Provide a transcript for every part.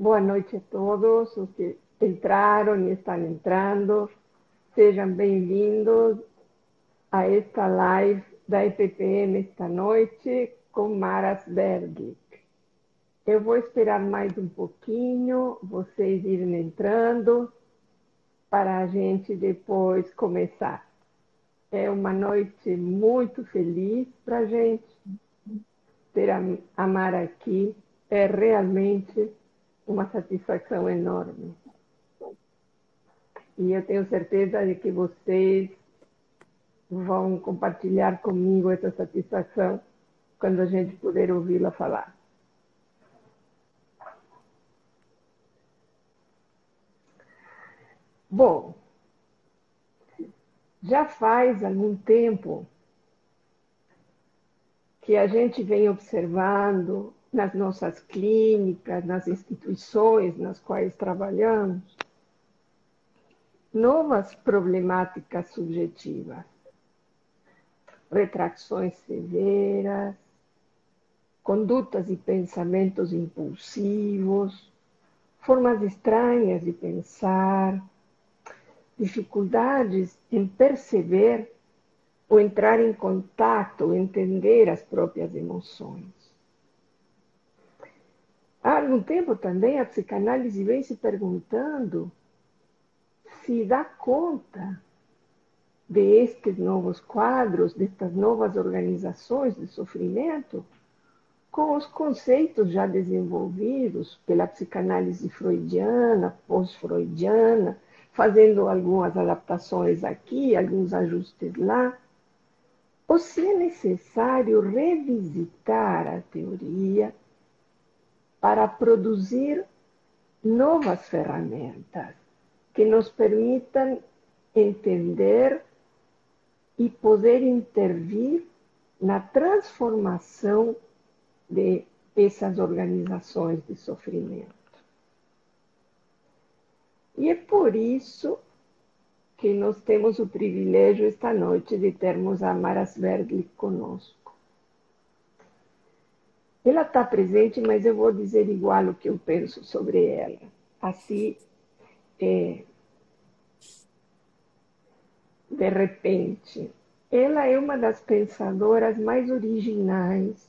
Boa noite a todos os que entraram e estão entrando. Sejam bem-vindos a esta live da EPPM esta noite com Maras Berg. Eu vou esperar mais um pouquinho, vocês irem entrando, para a gente depois começar. É uma noite muito feliz para a gente ter a, Mara aqui. É realmente uma satisfação enorme. E eu tenho certeza de que vocês vão compartilhar comigo essa satisfação quando a gente puder ouvi-la falar. Bom, já faz algum tempo que a gente vem observando nas nossas clínicas, nas instituições nas quais trabalhamos, novas problemáticas subjetivas, retrações severas, condutas e pensamentos impulsivos, formas estranhas de pensar, dificuldades em perceber ou entrar em contato, entender as próprias emoções. Algum tempo também a psicanálise vem se perguntando se dá conta destes novos quadros, destas novas organizações de sofrimento, com os conceitos já desenvolvidos pela psicanálise freudiana, pós-freudiana, fazendo algumas adaptações aqui, alguns ajustes lá, ou se é necessário revisitar a teoria para produzir novas ferramentas que nos permitam entender e poder intervir na transformação de essas organizações de sofrimento. E é por isso que nós temos o privilégio esta noite de termos a Mara Sverdlik conosco. Ela está presente, mas eu vou dizer igual o que eu penso sobre ela. Assim, é, de repente, ela é uma das pensadoras mais originais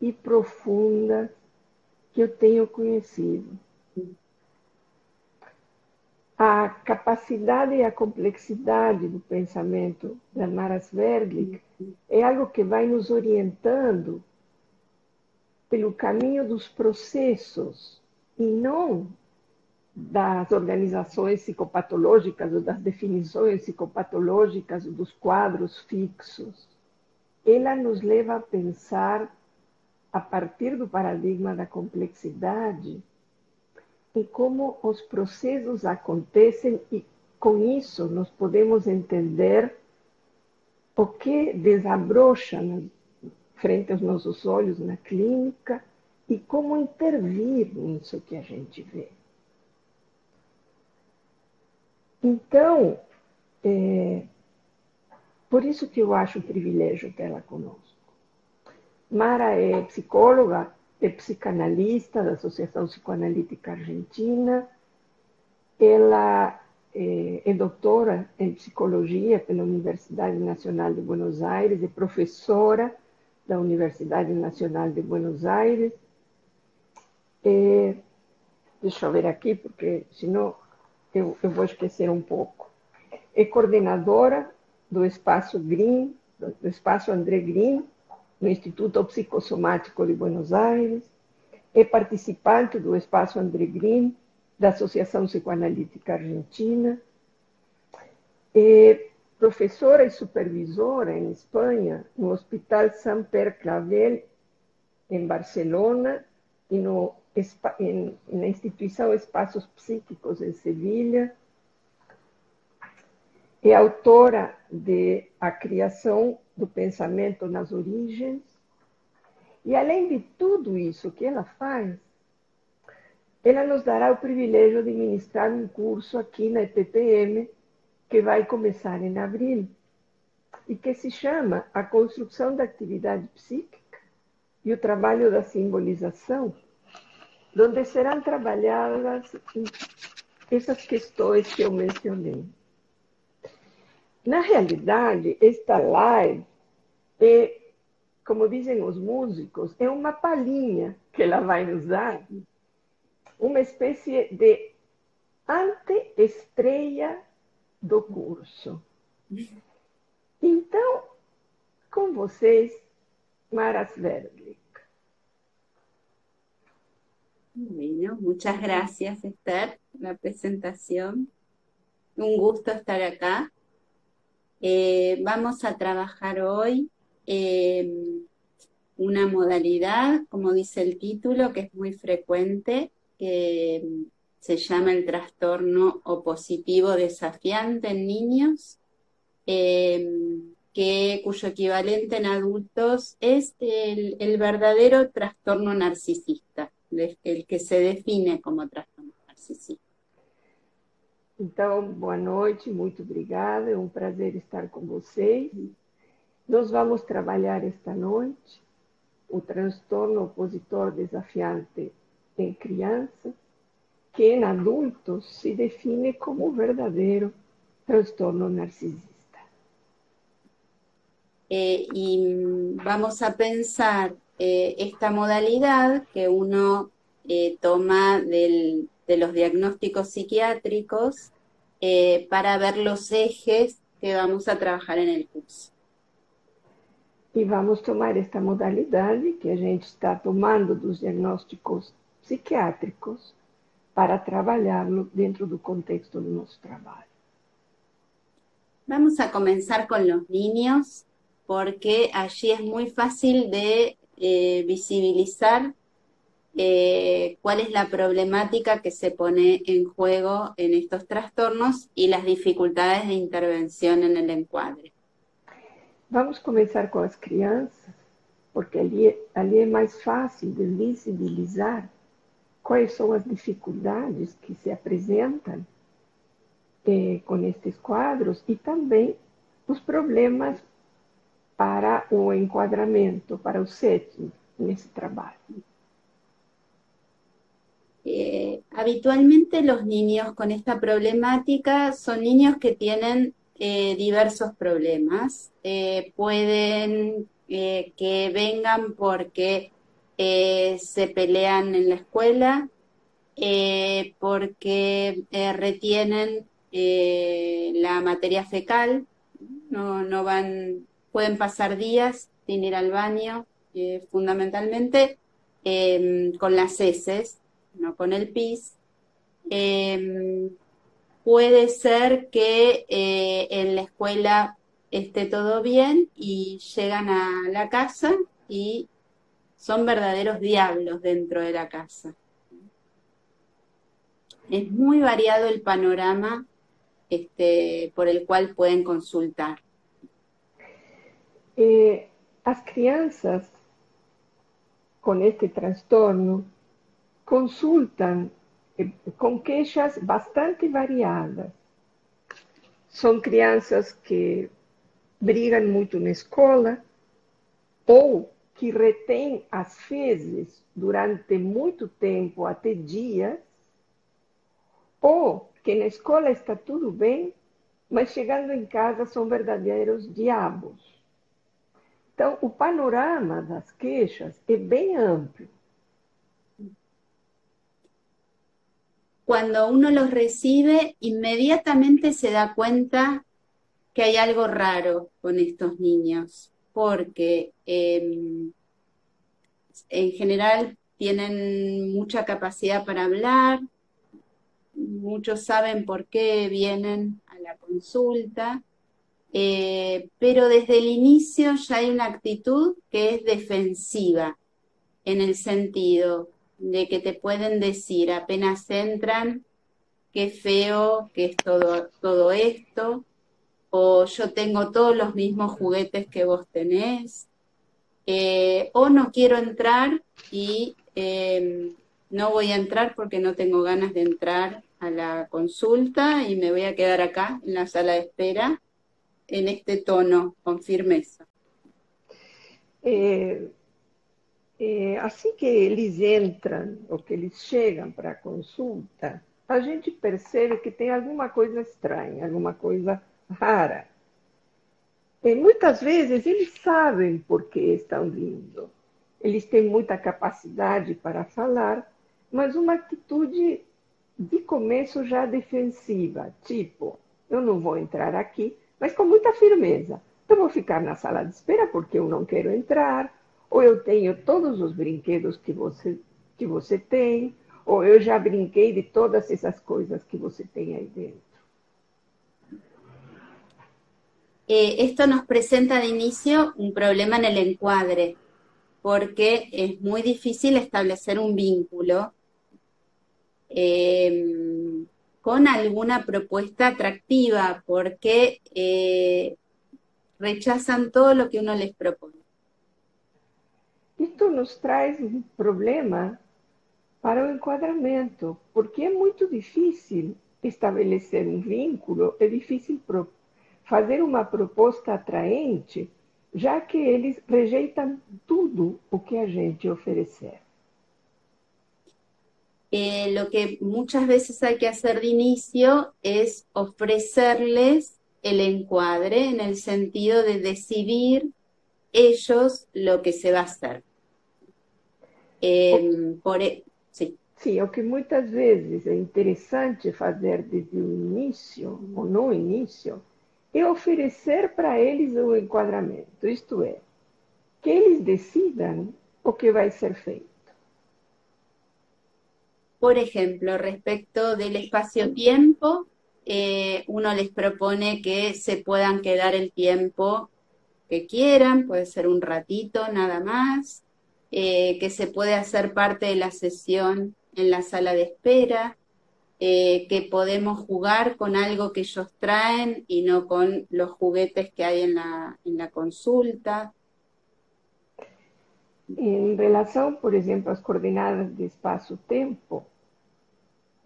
e profundas que eu tenho conhecido a capacidade e a complexidade do pensamento da Mara Sverdlik é algo que vai nos orientando pelo caminho dos processos e não das organizações psicopatológicas ou das definições psicopatológicas ou dos quadros fixos. Ela nos leva a pensar, a partir do paradigma da complexidade, e como os processos acontecem e com isso nós podemos entender o que desabrocha frente aos nossos olhos na clínica e como intervir nisso que a gente vê. Então, é, por isso que eu acho um privilégio tê-la conosco. Mara é psicóloga é psicanalista da Associação Psicoanalítica Argentina. Ela é, é doutora em psicologia pela Universidade Nacional de Buenos Aires, é professora da Universidade Nacional de Buenos Aires. Deixa eu ver aqui, porque senão eu, eu vou esquecer um pouco. É coordenadora do Espaço Green, do Espaço André Green, no Instituto Psicossomático de Buenos Aires, é participante do Espaço André Green, da Associação Psicoanalítica Argentina, professora e supervisora em Espanha, no Hospital Sant Pere Clavel, em Barcelona, e no, em, na instituição Espaços Psíquicos em Sevilha. É autora de A Criação do pensamento nas origens. E além de tudo isso que ela faz, ela nos dará o privilégio de ministrar um curso aqui na EPPM, que vai começar em abril, e que se chama A Construção da Atividade Psíquica e o Trabalho da Simbolização, onde serão trabalhadas essas questões que eu mencionei. Na realidade, esta live é, como dizem os músicos, é uma palhinha que ela vai nos dar, uma espécie de ante-estreia do curso. Então, com vocês, Mara Sverdlik. Bueno, muchas gracias Esther por la presentación. Un gusto estar acá. Eh, vamos a trabajar hoy eh, una modalidad, como dice el título, que es muy frecuente, que se llama el trastorno opositivo desafiante en niños, eh, que, cuyo equivalente en adultos es el, verdadero trastorno narcisista, el que se define como trastorno narcisista. Então, boa noite, muito obrigada, é um prazer estar com vocês. Nós vamos trabalhar esta noite o transtorno opositor desafiante em crianças, que em adultos se define como o verdadeiro transtorno narcisista. Eh, y vamos a pensar eh, esta modalidad que uno eh, toma del, de los diagnósticos psiquiátricos para ver los ejes que vamos a trabajar en el curso. E vamos tomar esta modalidade que a gente está tomando dos diagnósticos psiquiátricos para trabalhá-lo dentro do contexto do nosso trabalho. Vamos a comenzar con los niños porque allí es muy fácil de eh, visibilizar eh, cuál es la problemática que se pone en juego en estos trastornos y las dificultades de intervención en el encuadre. Vamos a comenzar con las crianças, porque ali, ali é mais fácil de visibilizar quais são as dificuldades que se apresentam eh, com estes quadros e também os problemas para o enquadramento, para o setting nesse trabalho. Eh, habitualmente los niños con esta problemática son niños que tienen eh, diversos problemas. Eh, pueden eh, que vengan porque eh, se pelean en la escuela, eh, porque retienen la materia fecal, no, no van pueden pasar días sin ir al baño, eh, fundamentalmente em, con las heces, no con el pis. Em, puede ser que eh, en la escuela esté todo bien y llegan a la casa y son verdaderos diablos dentro de la casa. Es muy variado el panorama este, por el cual pueden consultar. Eh, as crianças com este transtorno consultam eh, com queixas bastante variadas. São crianças que brigam muito na escola ou que retêm as fezes durante muito tempo, até dias, ou que na escola está tudo bem, mas chegando em casa são verdadeiros diabos. Então, o panorama das queixas é bem amplo. Cuando uno los recibe, inmediatamente se da cuenta que hay algo raro con estos niños, porque eh, en general tienen mucha capacidad para hablar, muchos saben por qué vienen a la consulta, eh, pero desde el inicio ya hay una actitud que es defensiva, en el sentido de que te pueden decir apenas entran, qué feo que es todo, todo esto, o yo tengo todos los mismos juguetes que vos tenés, eh, o no quiero entrar y em, no voy a entrar porque no tengo ganas de entrar a la consulta y me voy a quedar acá en la sala de espera en este tono, con firmeza? É, é, assim que eles entram ou que eles chegam para a consulta, a gente percebe que tem alguma coisa estranha, alguma coisa rara. E muitas vezes eles sabem por que estão vindo. Eles têm muita capacidade para falar, mas uma atitude de começo já defensiva, tipo, eu não vou entrar aqui, mas com muita firmeza. Eu vou ficar na sala de espera porque eu não quero entrar, ou eu tenho todos os brinquedos que você, que você tem, ou eu já brinquei de todas essas coisas que você tem aí dentro. Eh, esto nos presenta de inicio un problema en el encuadre, porque es muy difícil establecer un vínculo eh, con alguna propuesta atractiva, porque eh, rechazan todo lo que uno les propone. Esto nos trae un problema para o enquadramento, porque é muito difícil estabelecer um vínculo, é difícil fazer uma proposta atraente, já que eles rejeitam tudo o que a gente oferecer. Eh, lo que muchas veces hay que hacer de inicio es ofrecerles el encuadre en el sentido de decidir ellos lo que se va a hacer. Eh, por, Sim. Sim, o que muitas vezes é interessante fazer desde o início, ou no início, é oferecer para eles o enquadramento, isto é, que eles decidam o que vai ser feito. Por ejemplo, respecto del espacio-tiempo, eh, uno les propone que se puedan quedar el tiempo que quieran, puede ser un ratito nada más, eh, que se puede hacer parte de la sesión en la sala de espera, eh, que podemos jugar con algo que ellos traen y no con los juguetes que hay en la, en la consulta. Em relação, por exemplo, às coordenadas de espaço-tempo,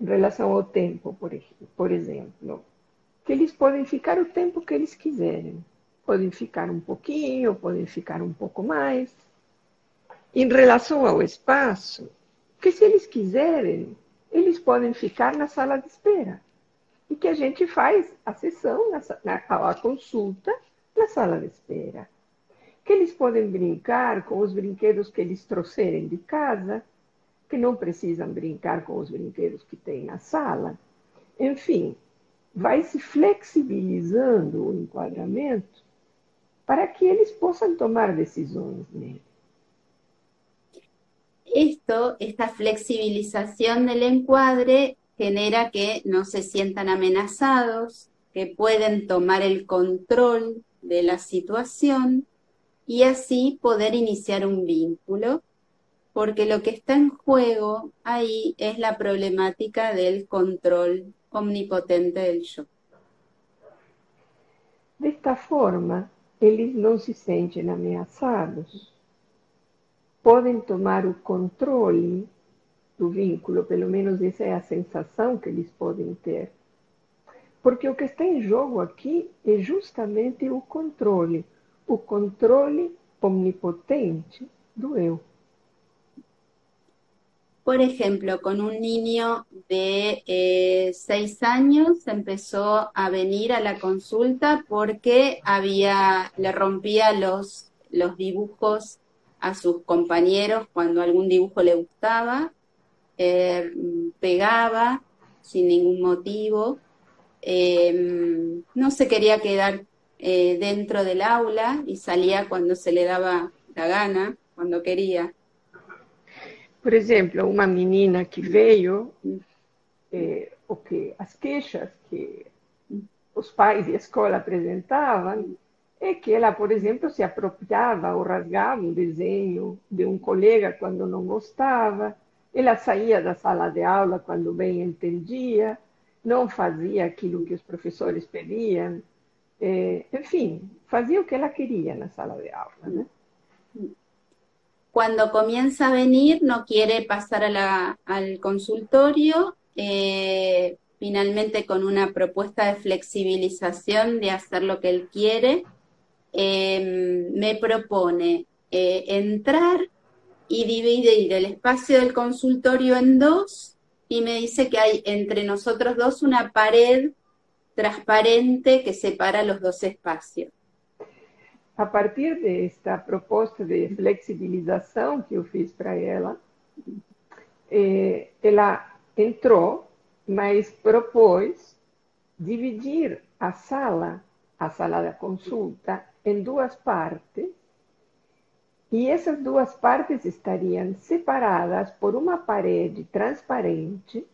em relação ao tempo, por, por exemplo, que eles podem ficar o tempo que eles quiserem. Podem ficar um pouquinho, podem ficar um pouco mais. Em relação ao espaço, que se eles quiserem, eles podem ficar na sala de espera. E que a gente faz a sessão, a consulta na sala de espera. Que eles podem brincar com os brinquedos que eles trouxerem de casa, que não precisam brincar com os brinquedos que tem na sala. Enfim, vai se flexibilizando o enquadramento para que eles possam tomar decisões nele. Esto, esta flexibilización del encuadre genera que no se sientan amenazados, que pueden tomar el control de la situación y así poder iniciar un vínculo, porque lo que está en juego ahí es la problemática del control omnipotente del yo. De esta forma, eles não se sentem ameaçados, podem tomar o controle do vínculo, pelo menos essa é a sensação que eles podem ter. Porque o que está em jogo aqui é justamente o controle, o controle omnipotente do eu. Por ejemplo, con un niño de eh, seis años empezó a venir a la consulta porque le rompía los dibujos a sus compañeros cuando algún dibujo le gustaba, eh, pegaba sin ningún motivo, em, no se quería quedar eh, dentro del aula y salía cuando se le daba la gana, cuando quería. Por ejemplo, una menina que veio, eh, o que as queixas que os pais e a escola apresentavam, é que ela, por exemplo, se apropriava ou rasgava um desenho de um colega quando não gostava, ela saía da sala de aula quando bem entendia, não fazia aquilo que os professores pediam, é, enfim, fazia o que ela queria na sala de aula. Né? Cuando comienza a venir, no quiere pasar a la, al consultorio, eh, finalmente con una propuesta de flexibilización de hacer lo que él quiere, Em, me propone eh, entrar y dividir el espacio del consultorio en dos y me dice que hay entre nosotros dos una pared transparente que separa los dos espacios. A partir de esta propuesta de flexibilización que yo fiz para ella, eh, ela entrou, mas propôs dividir a sala, a sala da consulta, em duas partes, e essas duas partes estariam separadas por uma parede transparente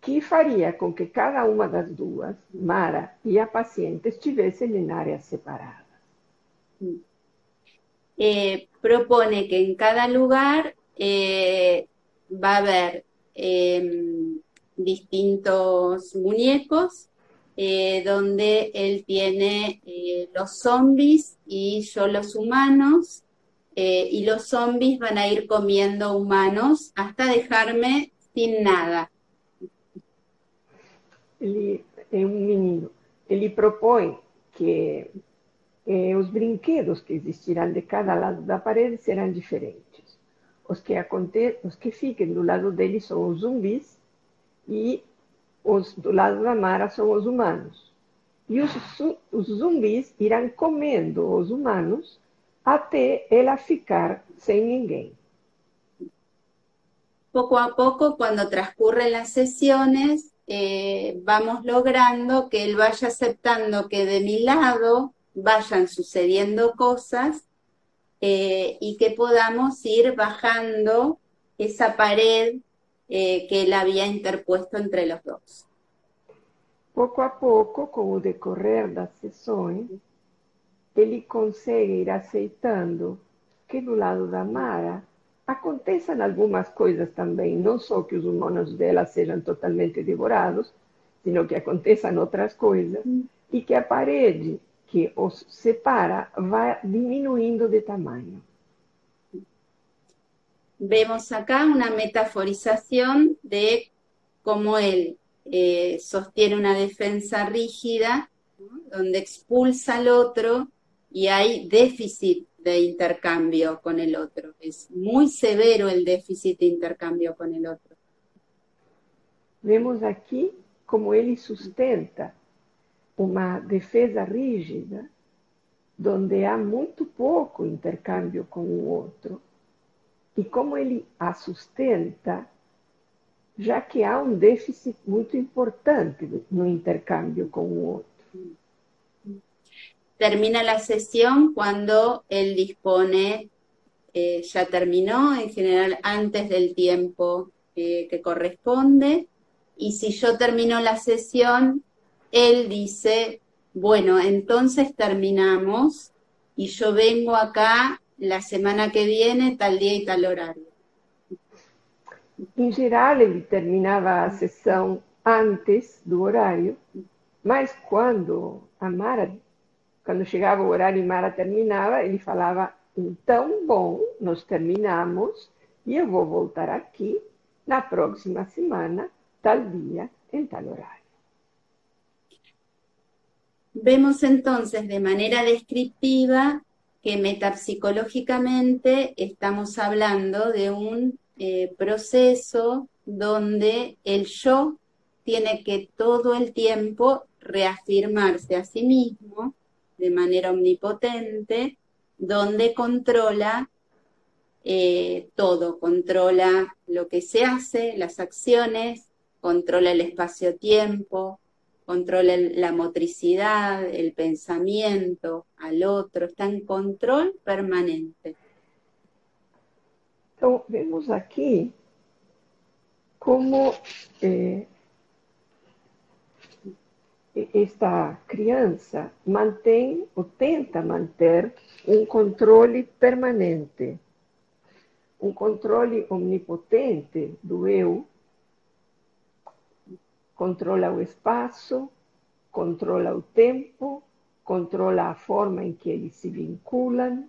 que faria com que cada uma das duas, Mara e a paciente, estivessem em áreas separadas. Eh, propone que en cada lugar eh, a haber em, distintos muñecos eh, donde él tiene eh, los zombies y yo los humanos, eh, y los zombies van a ir comiendo humanos hasta dejarme sin nada. Ele é um menino. Ele propõe que os brinquedos que existirão de cada lado da parede serão diferentes. Os que, os que fiquem do lado dele são os zumbis e os do lado da Mara são os humanos. E os, os zumbis irão comendo os humanos até ela ficar sem ninguém. Poco a poco, cuando transcurren las sesiones, eh, vamos logrando que él vaya aceptando que de mi lado vayan sucediendo cosas eh, y que podamos ir bajando esa pared eh, que él había interpuesto entre los dos. Poco a poco, con el decorrer das sessões, ele consegue ir aceitando que do lado da Mara aconteçam algumas coisas também, não só que os humanos dela sejam totalmente devorados, sino que aconteçam outras coisas, e que a parede que os separa va disminuyendo de tamaño. Vemos acá una metaforización de cómo él eh, sostiene una defensa rígida, donde expulsa al otro y hay déficit de intercambio con el otro. Es muy severo el déficit de intercambio con el otro. Vemos aquí cómo él sustenta uma defesa rígida, onde há muito pouco intercâmbio com o outro, e como ele a sustenta, já que há um déficit muito importante no intercâmbio com o outro. Termina a sessão quando ele dispone, eh, ya terminó, en general antes del tiempo eh, que corresponde, y si yo termino la sesión, él dice, bueno, entonces terminamos y yo vengo acá la semana que viene, tal día y tal horario. Em geral, ele terminava a sessão antes do horário, mas quando a Mara, quando chegava o horário e Mara terminava, ele falava: então, bom, nós terminamos e eu vou voltar aqui na próxima semana, tal dia, em tal horário. Vemos entonces de manera descriptiva que metapsicológicamente estamos hablando de un eh, proceso donde el yo tiene que todo el tiempo reafirmarse a sí mismo de manera omnipotente, donde controla eh, todo, controla lo que se hace, las acciones, controla el espacio-tiempo, controla la motricidad, el pensamiento al otro, está en control permanente. Então, vemos aqui como eh, esta criança mantém ou tenta manter um controle permanente, um controle omnipotente do eu controla o espaço, controla o tempo, controla a forma em que eles se vinculam.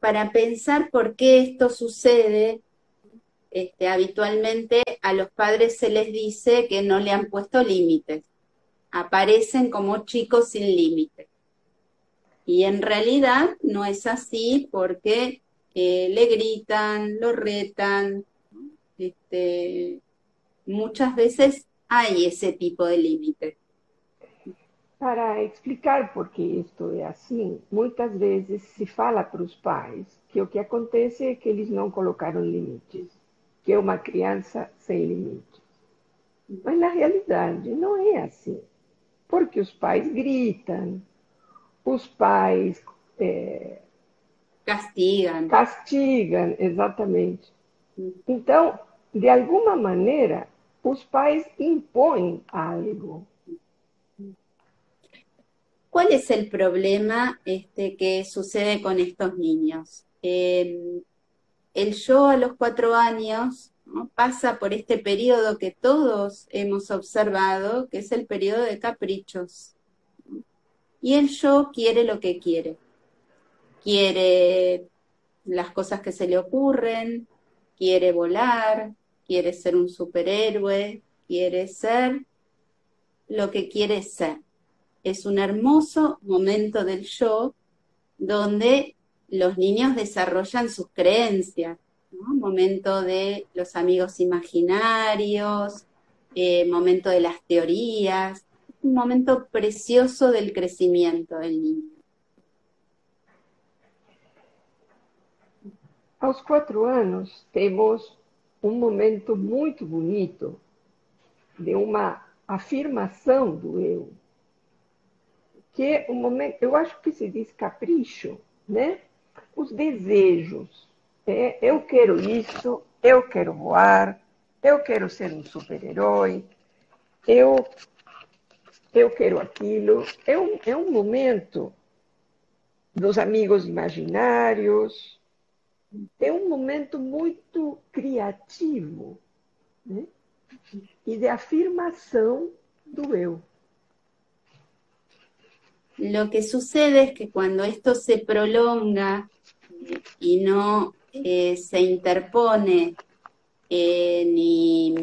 Para pensar por qué esto sucede, este, habitualmente a los padres se les dice que no le han puesto límites. Aparecen como chicos sin límites. Y en realidad no es así porque eh, le gritan, lo retan. Este, muchas veces hay ese tipo de límite. Para explicar por que isto é assim, muitas vezes se fala para os pais que o que acontece é que eles não colocaram limites, que é uma criança sem limites. Mas na realidade não é assim, porque os pais gritam, os pais é, castigam. Castigam, exatamente. Então, de alguma maneira, os pais impõem algo. ¿Cuál es el problema este, que sucede con estos niños? Eh, el yo a los cuatro años pasa por este periodo que todos hemos observado, que es el periodo de caprichos. Y el yo quiere lo que quiere. Quiere las cosas que se le ocurren, quiere volar, quiere ser un superhéroe, quiere ser lo que quiere ser. Es un hermoso momento del yo donde los niños desarrollan sus creencias, momento de los amigos imaginarios, eh, momento de las teorías, un momento precioso del crecimiento del niño. A los cuatro años un momento muy bonito de una afirmación do eu. que o momento, eu acho que se diz capricho, né? Os desejos. É, eu quero isso, eu quero voar, eu quero ser um super-herói, eu, eu quero aquilo. É um, é um momento dos amigos imaginários, é um momento muito criativo né? e de afirmação do eu. Lo que sucede es que cuando esto se prolonga y no eh, se interpone eh, ni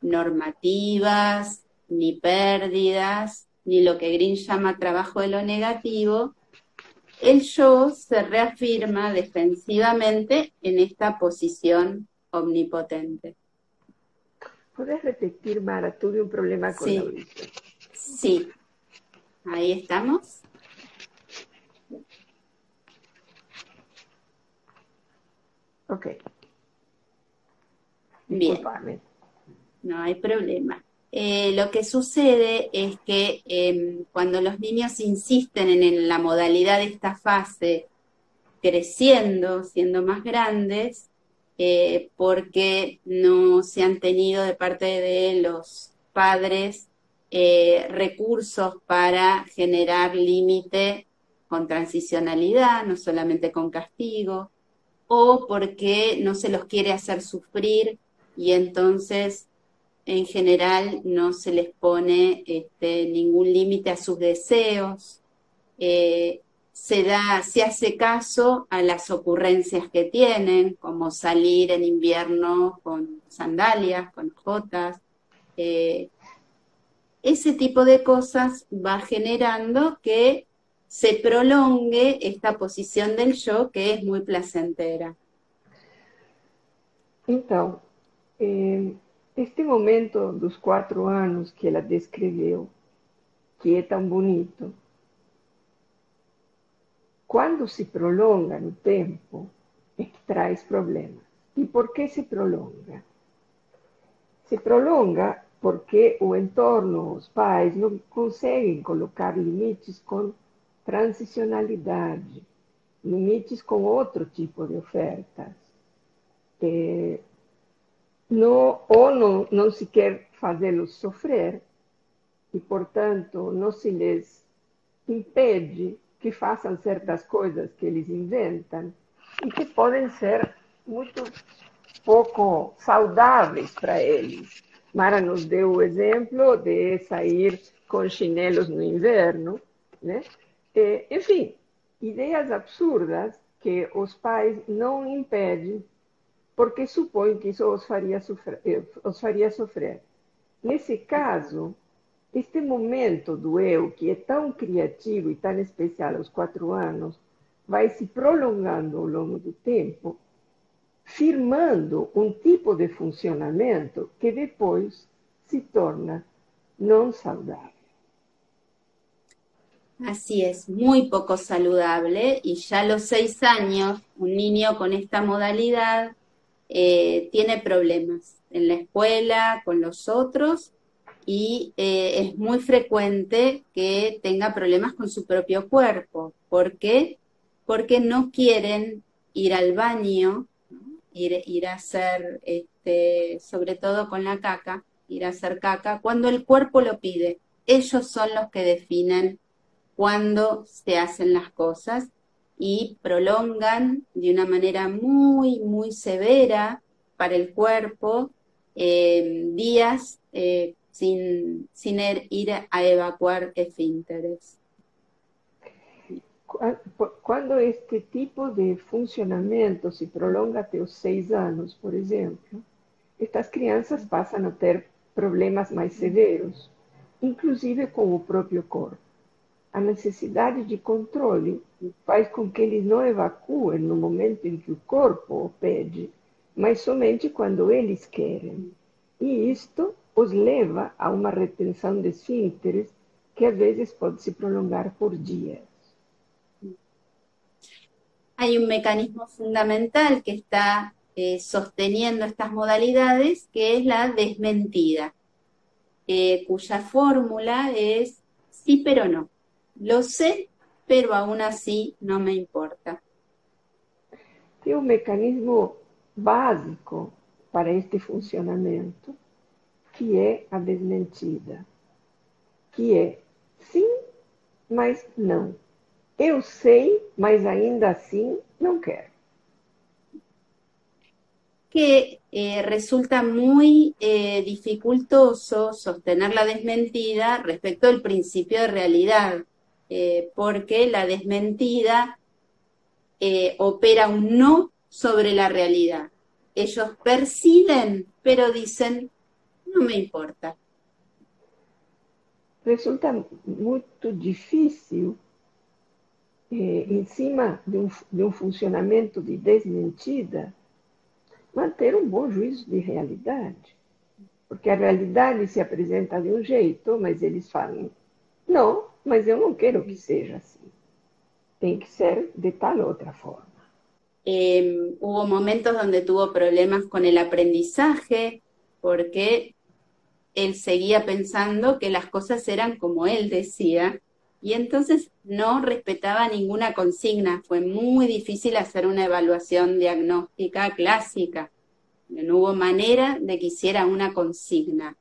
normativas, ni pérdidas, ni lo que Green llama trabajo de lo negativo, el yo se reafirma defensivamente en esta posición omnipotente. ¿Puedes repetir, Mara? Tuve un problema con sí. la Sí, Ahí estamos. Ok. Bien. No hay problema. Eh, lo que sucede es que em, cuando los niños insisten en, la modalidad de esta fase, creciendo, siendo más grandes, eh, porque no se han tenido de parte de los padres eh, recursos para generar límite con transicionalidad, no solamente con castigo, o porque no se los quiere hacer sufrir y entonces en general no se les pone este, ningún límite a sus deseos. Eh, se da, se hace caso a las ocurrencias que tienen, como salir en invierno con sandalias, con jotas, eh, ese tipo de cosas va generando que se prolongue esta posición del yo que es muy placentera. Então, eh, este momento dos quatro anos que ela descreveu, que é tão bonito, quando se prolonga no tempo, é que traz problemas. E por que se prolonga? Se prolonga porque o entorno, os pais, não conseguem colocar limites com transicionalidade, limites com outro tipo de ofertas. É, não, ou não, não se quer fazê-los sofrer, e, portanto, não se lhes impede que façam certas coisas que eles inventam e que podem ser muito pouco saudáveis para eles. Mara nos deu o exemplo de sair com chinelos no inverno, né? E, enfim, ideias absurdas que os pais não impedem porque supõem que isso os faria sofrer. Eh, os faria. Nesse caso, este momento do eu, que é tão criativo e tão especial aos quatro anos, vai se prolongando ao longo do tempo, firmando um tipo de funcionamento que depois se torna não saudável. Así es, muy poco saludable y ya a los seis años un niño con esta modalidad eh, tiene problemas en la escuela, con los otros y eh, es muy frecuente que tenga problemas con su propio cuerpo. ¿Por qué? Porque no quieren ir al baño, ir, ir a hacer, este, sobre todo con la caca, ir a hacer caca, cuando el cuerpo lo pide. Ellos son los que definen cuándo se hacen las cosas y prolongan de una manera muy, muy severa para el cuerpo eh, días eh, sin, sin er, ir a evacuar esfínteres. Cuando este tipo de funcionamiento se prolonga hasta los seis años, por ejemplo, estas crianças pasan a tener problemas más severos, inclusive con el propio cuerpo. A necessidade de controle faz com que eles não evacuem no momento em que o corpo o pede, mas somente quando eles querem. E isto os leva a uma retenção de esfínteres que às vezes pode se prolongar por dias. Hay un mecanismo fundamental que está eh, sosteniendo estas modalidades, que es la desmentida, eh, cuya fórmula es sí pero no. Lo sé, pero aún así no me importa. Tem um mecanismo básico para este funcionamento, que é a desmentida, que é sim, mas não. Eu sei, mas ainda assim não quero. Que eh, resulta muy eh, dificultoso sostener la desmentida respecto al principio de realidad. Eh, porque la desmentida eh, opera un no sobre la realidad. Ellos perciben, pero dicen, no me importa. Resulta muy difícil, eh, encima de un, de un funcionamiento de desmentida, manter um bom juízo de realidade. Porque a realidade se apresenta de um jeito, mas eles falam, não, mas eu não quero que seja así. Tem que ser de tal otra forma. Eh, hubo momentos donde tuvo problemas con el aprendizaje porque él seguía pensando que las cosas eran como él decía y entonces no respetaba ninguna consigna. Fue muy difícil hacer una evaluación diagnóstica clásica. No hubo manera de que hiciera una consigna.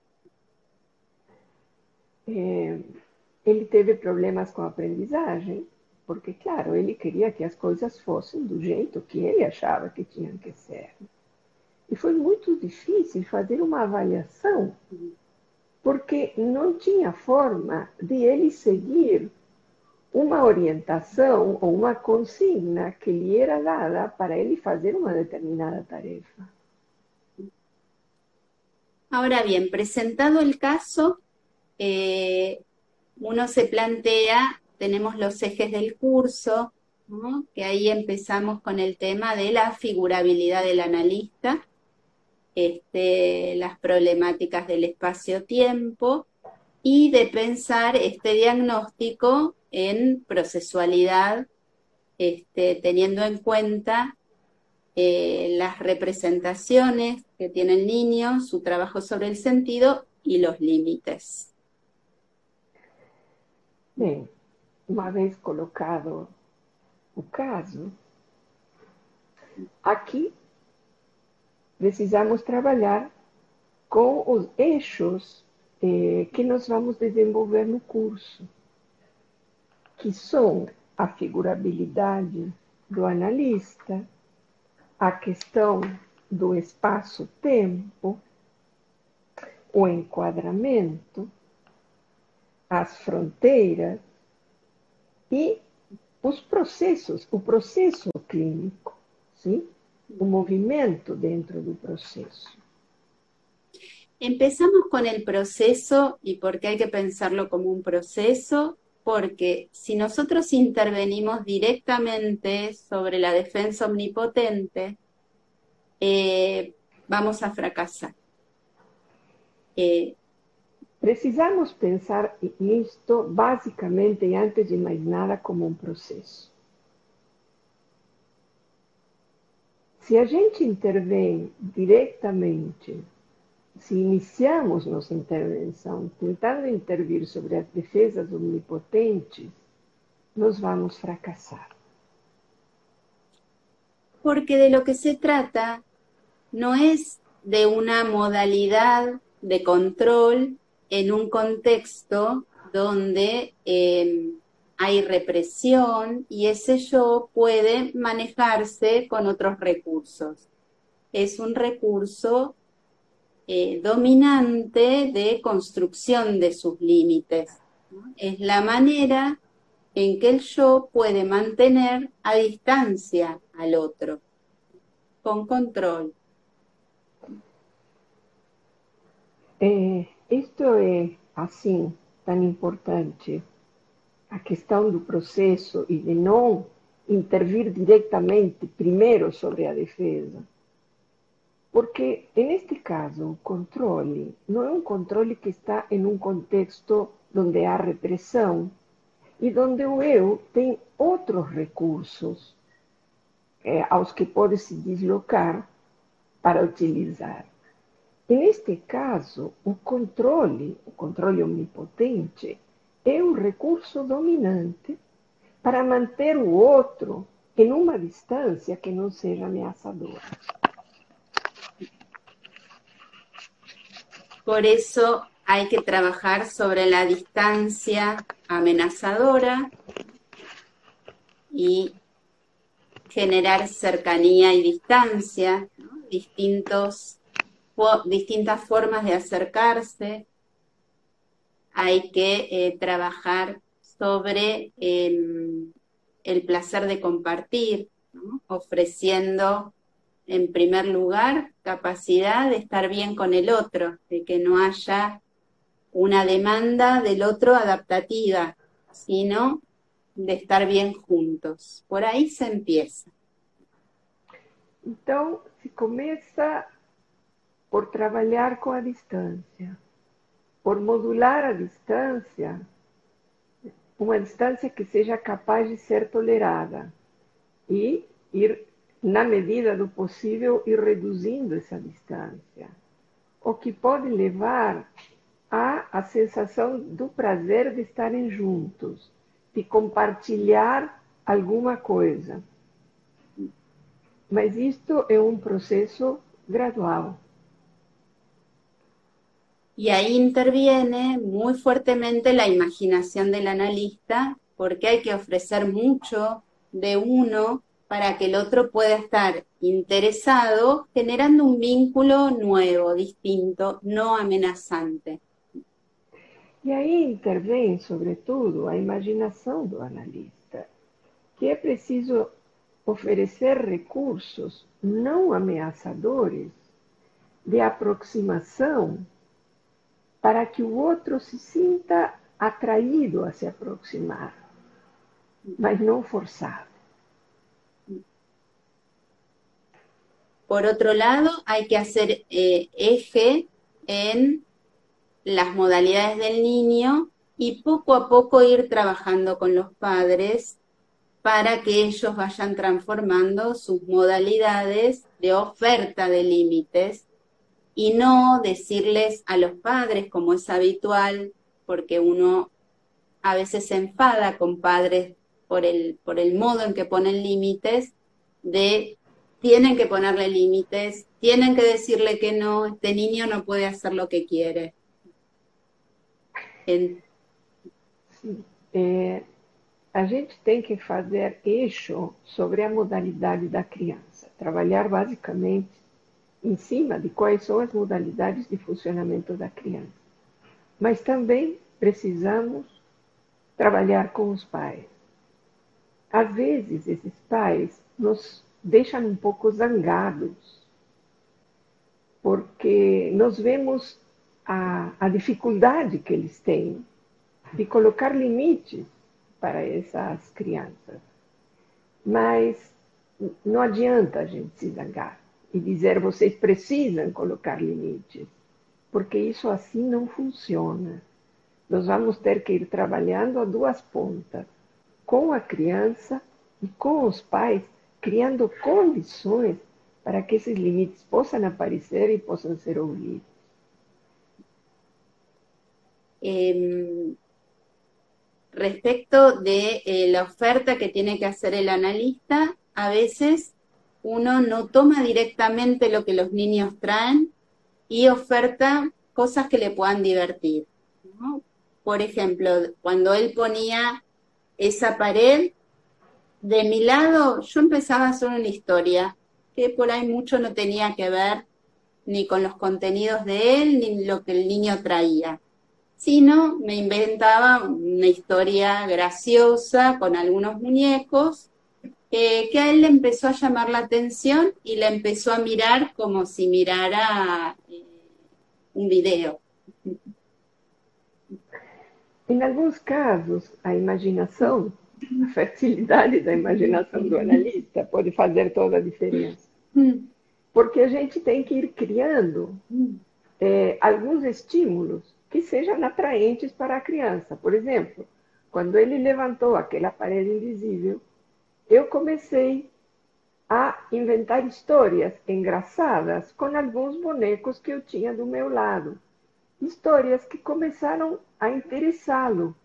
Eh, ele teve problemas com a aprendizagem, porque, claro, ele queria que as coisas fossem do jeito que ele achava que tinham que ser. E foi muito difícil fazer uma avaliação, porque não tinha forma de ele seguir uma orientação ou uma consigna que lhe era dada para ele fazer uma determinada tarefa. Ahora bien, presentado el caso, eh, uno se plantea, tenemos los ejes del curso, que ahí empezamos con el tema de la figurabilidad del analista, este, las problemáticas del espacio-tiempo y de pensar este diagnóstico en procesualidad, este, teniendo en cuenta eh, las representaciones que tiene el niño, su trabajo sobre el sentido y los límites. Bem, uma vez colocado o caso, aqui precisamos trabalhar com os eixos eh, que nós vamos desenvolver no curso, que são a figurabilidade do analista, a questão do espaço-tempo, o enquadramento, as fronteiras e os processos, o processo clínico, sim? o movimento dentro do processo. Empezamos con el proceso y porque hay que pensarlo como un proceso, porque si nosotros intervenimos directamente sobre la defensa omnipotente, eh, vamos a fracasar. Eh, Precisamos pensar nisto basicamente e antes de mais nada como um processo. Se a gente intervém diretamente se iniciamos nossa intervenção tentando intervir sobre as defesas omnipotentes, nos vamos fracassar. Porque de lo que se trata no es de una modalidad de control en un contexto donde eh, hay represión y ese yo puede manejarse con otros recursos. Es un recurso eh, dominante de construcción de sus límites. Es la manera en que el yo puede mantener a distancia al otro, con control. Eh, esto es así, tan importante, a questão do proceso y de no intervir directamente primero sobre la defesa, porque en este caso, o controle não é um controle que está em um contexto onde há repressão e onde o eu tem outros recursos é, aos que pode se deslocar para utilizar. E neste caso, o controle, o controle omnipotente, é um recurso dominante para manter o outro em uma distância que não seja ameaçadora. Por eso hay que trabajar sobre la distancia amenazadora y generar cercanía y distancia, distintas formas de acercarse. Hay que eh, trabajar sobre el, placer de compartir, ofreciendo en primer lugar, capacidad de estar bien con el otro, de que no haya una demanda del otro adaptativa, sino de estar bien juntos. Por ahí se empieza. Entonces, se comienza por trabajar con a distancia, por modular a distancia, una distancia que sea capaz de ser tolerada y ir na medida do possível, ir reduzindo essa distância. O que pode levar a a sensação do prazer de estarem juntos, de compartilhar alguma coisa. Mas isto é um processo gradual. Y ahí interviene muy fuertemente la imaginación del analista, porque hay que ofrecer mucho de uno para que el otro pueda estar interesado, generando un vínculo nuevo, distinto, no amenazante. E aí intervém, sobretudo, a imaginação do analista, que é preciso oferecer recursos não ameaçadores de aproximação para que o outro se sinta atraído a se aproximar, mas não forçado. Por otro lado, hay que hacer eh, eje en las modalidades del niño y poco a poco ir trabajando con los padres para que ellos vayan transformando sus modalidades de oferta de límites y no decirles a los padres como es habitual, porque uno a veces se enfada con padres por el, por el modo en que ponen límites, de tienen que ponerle límites, tienen que decirle que no, este niño no puede hacer lo que quiere. En... É, a gente tem que fazer eixo sobre a modalidade da criança, trabalhar basicamente em cima de quais são as modalidades de funcionamento da criança. Mas também precisamos trabalhar com os pais. Às vezes, esses pais nos deixam um pouco zangados, porque nós vemos a, a dificuldade que eles têm de colocar limites para essas crianças. Mas não adianta a gente se zangar e dizer vocês precisam colocar limites, porque isso assim não funciona. Nós vamos ter que ir trabalhando a duas pontas, com a criança e com os pais, criando condições para que esses limites possam aparecer e possam ser ouvidos. Eh, respecto de eh, la oferta que tiene que hacer el analista, a veces uno no toma directamente lo que los niños traen y oferta cosas que le puedan divertir. Por ejemplo, cuando él ponía esa pared, de mi lado yo empezaba a hacer una historia que por ahí mucho no tenía que ver ni con los contenidos de él, ni lo que el niño traía, sino me inventaba una historia graciosa con algunos muñecos eh, que a él le empezó a llamar la atención y le empezó a mirar como si mirara eh, un video. Em alguns casos, a imaginação, a fertilidade da imaginação do analista pode fazer toda a diferença. Porque a gente tem que ir criando é, alguns estímulos que sejam atraentes para a criança. Por exemplo, quando ele levantou aquela parede invisível, eu comecei a inventar histórias engraçadas com alguns bonecos que eu tinha do meu lado. Histórias que começaram a interessá-lo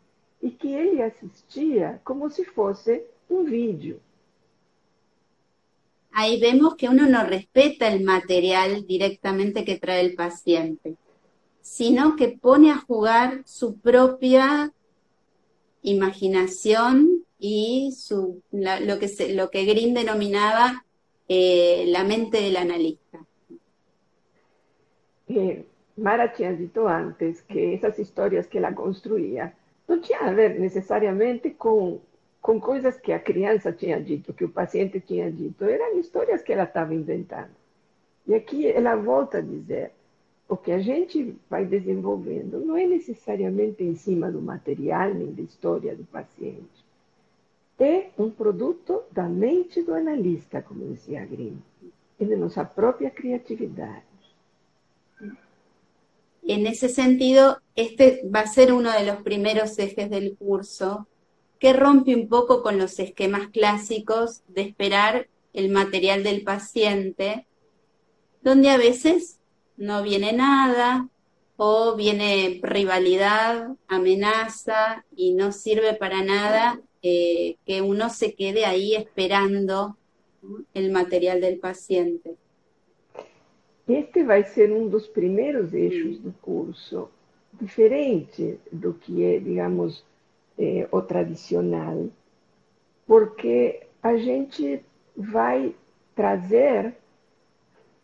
e que ele assistia como se fosse um vídeo. Ahí vemos que uno no respeta el material directamente que trae el paciente, sino que pone a jugar su propia imaginación y su, la, lo, que se, lo que Green denominaba eh, la mente del analista. Eh, Mara tinha dito antes que essas histórias que ela construía não tinha a ver necessariamente com, com coisas que a criança tinha dito, que o paciente tinha dito, eram histórias que ela estava inventando. E aqui ela volta a dizer: o que a gente vai desenvolvendo não é necessariamente em cima do material nem da história do paciente. É um produto da mente do analista, como dizia Grimm, e de nossa própria criatividade. En ese sentido, este va a ser uno de los primeros ejes del curso que rompe un poco con los esquemas clásicos de esperar el material del paciente, donde a veces no viene nada o viene rivalidad, amenaza y no sirve para nada eh, que uno se quede ahí esperando el material del paciente. Este vai ser um dos primeiros eixos do curso, diferente do que é, digamos, é, o tradicional, porque a gente vai trazer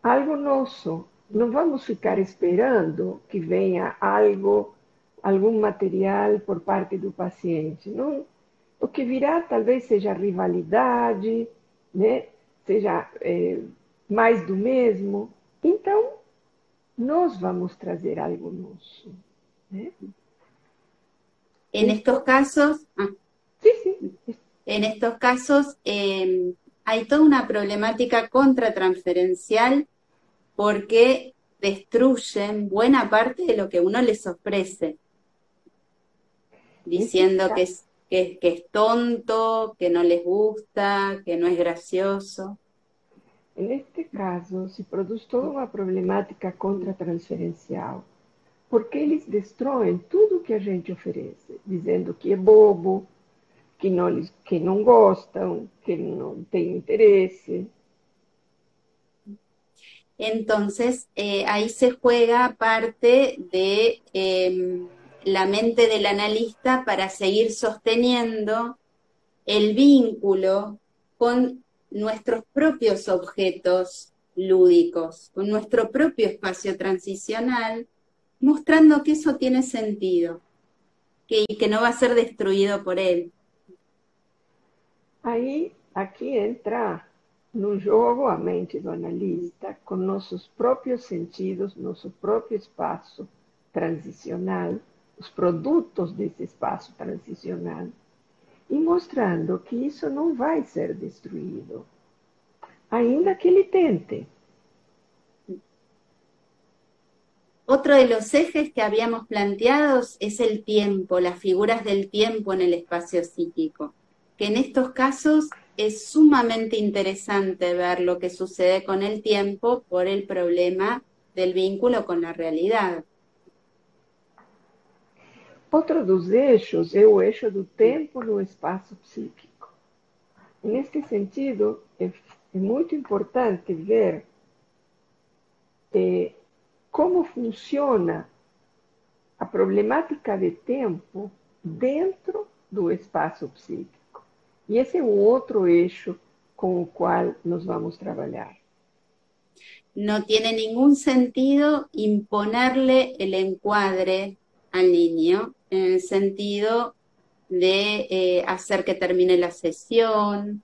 algo nosso. Não vamos ficar esperando que venha algo, algum material por parte do paciente. Não, o que virá talvez seja rivalidade, né? seja é, mais do mesmo. Então, nós vamos trazer algo nosso. ¿eh? En estos casos, ah, Sí, sí. en estos casos eh, hay toda una problemática contratransferencial porque destruyen buena parte de lo que uno les ofrece, diciendo que es, que, que es tonto, que no les gusta, que no es gracioso. Neste caso, se produz toda uma problemática contratransferencial, porque eles destroem tudo que a gente oferece, dizendo que é bobo, que não, que não gostam, que não têm interesse. Entonces, eh, ahí se juega parte de eh, la mente del analista para seguir sosteniendo el vínculo con nuestros propios objetos lúdicos, con nuestro propio espacio transicional, mostrando que eso tiene sentido y que no va a ser destruido por él. Aí, aqui entra no jogo a mente do analista com nossos próprios sentidos, nosso próprio espaço transicional, os produtos desse espaço transicional, e mostrando que isso não vai ser destruído, ainda que ele tente. Otro de los ejes que habíamos planteado es el tiempo, las figuras del tiempo en el espacio psíquico, que en estos casos es sumamente interesante ver lo que sucede con el tiempo por el problema del vínculo con la realidad. Outro dos eixos é o eixo do tempo no espaço psíquico. Neste sentido, é, é muito importante ver é, como funciona a problemática de tempo dentro do espaço psíquico. E esse é um outro eixo com o qual nós vamos trabalhar. No tiene ningún sentido imponerle el encuadre al niño en el sentido de eh, hacer que termine la sesión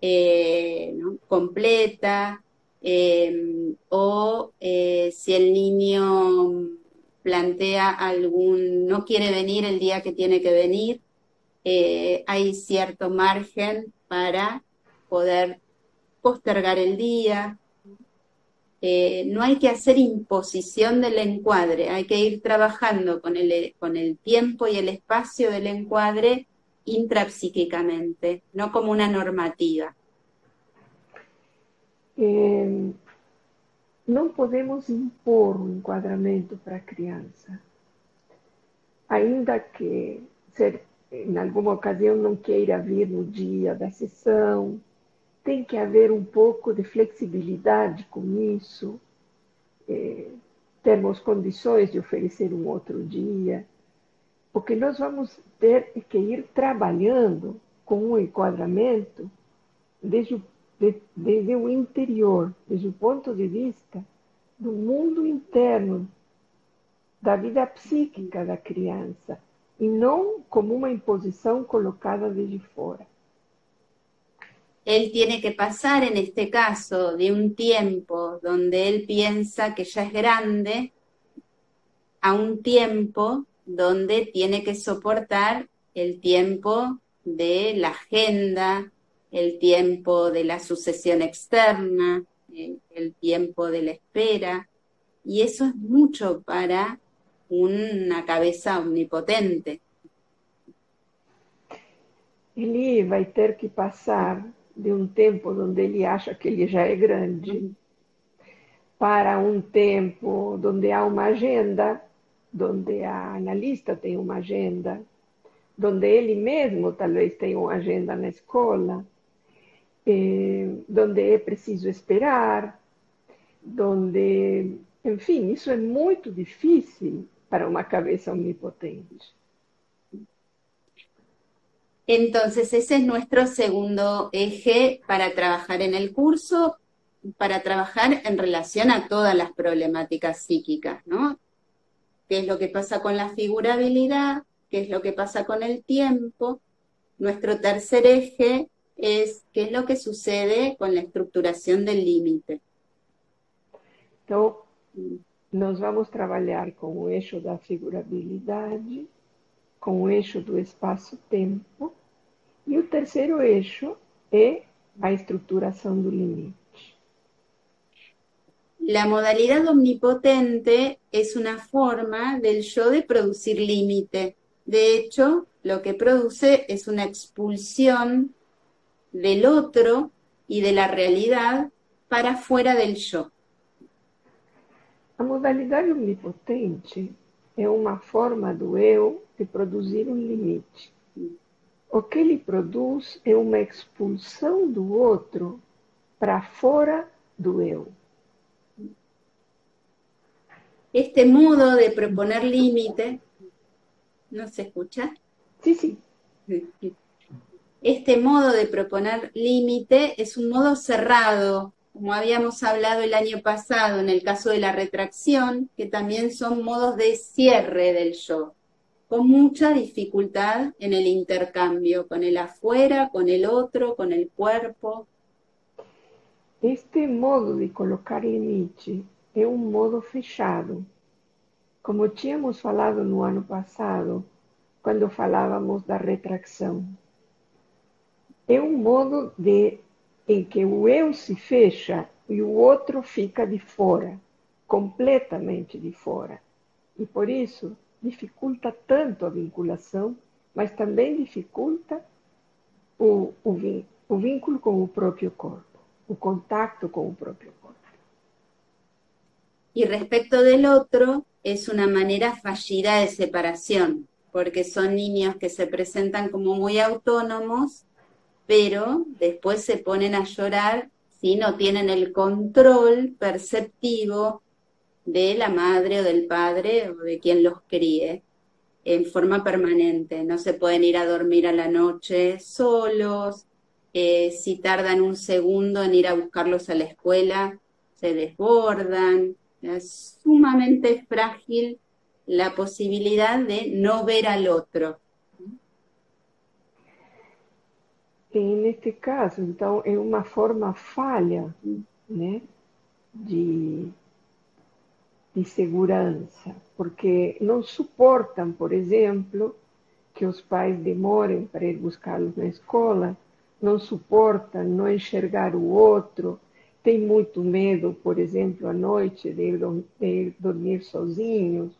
eh, completa, eh, o eh, si el niño plantea algún, no quiere venir el día que tiene que venir, hay cierto margen para poder postergar el día, eh, no hay que hacer imposición del encuadre, hay que ir trabajando con el, con el tiempo y el espacio del encuadre intrapsíquicamente, no como una normativa. Eh, não podemos impor um enquadramento para a criança, ainda que ser, em alguma ocasião não queira vir no dia da sessão, tem que haver um pouco de flexibilidade com isso. É, temos condições de oferecer um outro dia. O que nós vamos ter que ir trabalhando com um enquadramento desde o, de, desde o interior, desde o ponto de vista do mundo interno, da vida psíquica da criança, e não como uma imposição colocada desde fora. Él tiene que pasar en este caso de un tiempo donde él piensa que ya es grande a un tiempo donde tiene que soportar el tiempo de la agenda, el tiempo de la sucesión externa, el tiempo de la espera, y eso es mucho para una cabeza omnipotente. Ele vai ter que passar de um tempo onde ele acha que ele já é grande para um tempo onde há uma agenda, onde a analista tem uma agenda, onde ele mesmo talvez tenha uma agenda na escola, eh, onde é preciso esperar, onde, enfim, isso é muito difícil para uma cabeça omnipotente. Entonces, ese es nuestro segundo eje para trabajar en el curso, para trabajar en relación a todas las problemáticas psíquicas, ¿no? ¿Qué es lo que pasa con la figurabilidad? ¿Qué es lo que pasa con el tiempo? Nuestro tercer eje es qué es lo que sucede con la estructuración del límite. Então, nós vamos trabalhar com o eixo da figurabilidade, com o eixo do espaço-tempo, e o terceiro eixo é a estruturação do limite. La modalidad omnipotente es una forma del yo de producir límite. De hecho, lo que produce es una expulsión del otro y de la realidad para fuera del yo. A modalidade omnipotente é uma forma do eu de produzir um limite. O que ele produz é uma expulsão do outro para fora do eu. Este modo de proponer límite, ¿no se escucha? Sí, sí. Este modo de proponer límite es un modo cerrado, como habíamos hablado el año pasado en el caso de la retracción, que también son modos de cierre del yo con mucha dificultad en el intercambio con el afuera, con el otro, con el cuerpo. Este modo de colocar limite é um modo fechado, como tínhamos falado no ano passado, quando falávamos da retração. É um modo de em que o eu se fecha e o outro fica de fora, completamente de fora. E por isso dificulta tanto a vinculação, mas também dificulta o, o, o vínculo com o próprio corpo, o contato com o próprio corpo. Y respecto del otro, es una manera fallida de separación, porque son niños que se presentan como muy autónomos, pero después se ponen a llorar si no tienen el control perceptivo de la madre o del padre o de quien los críe en forma permanente. No se pueden ir a dormir a la noche solos. Eh, si tardan un segundo en ir a buscarlos a la escuela, se desbordan. Es sumamente frágil la posibilidad de no ver al otro. En este caso, então, é uma forma falha né, de, de segurança, porque não suportam, por exemplo, que os pais demorem para ir buscá-los na escola, não suportam não enxergar o outro, tem muito medo, por exemplo, à noite de de ir dormir sozinhos,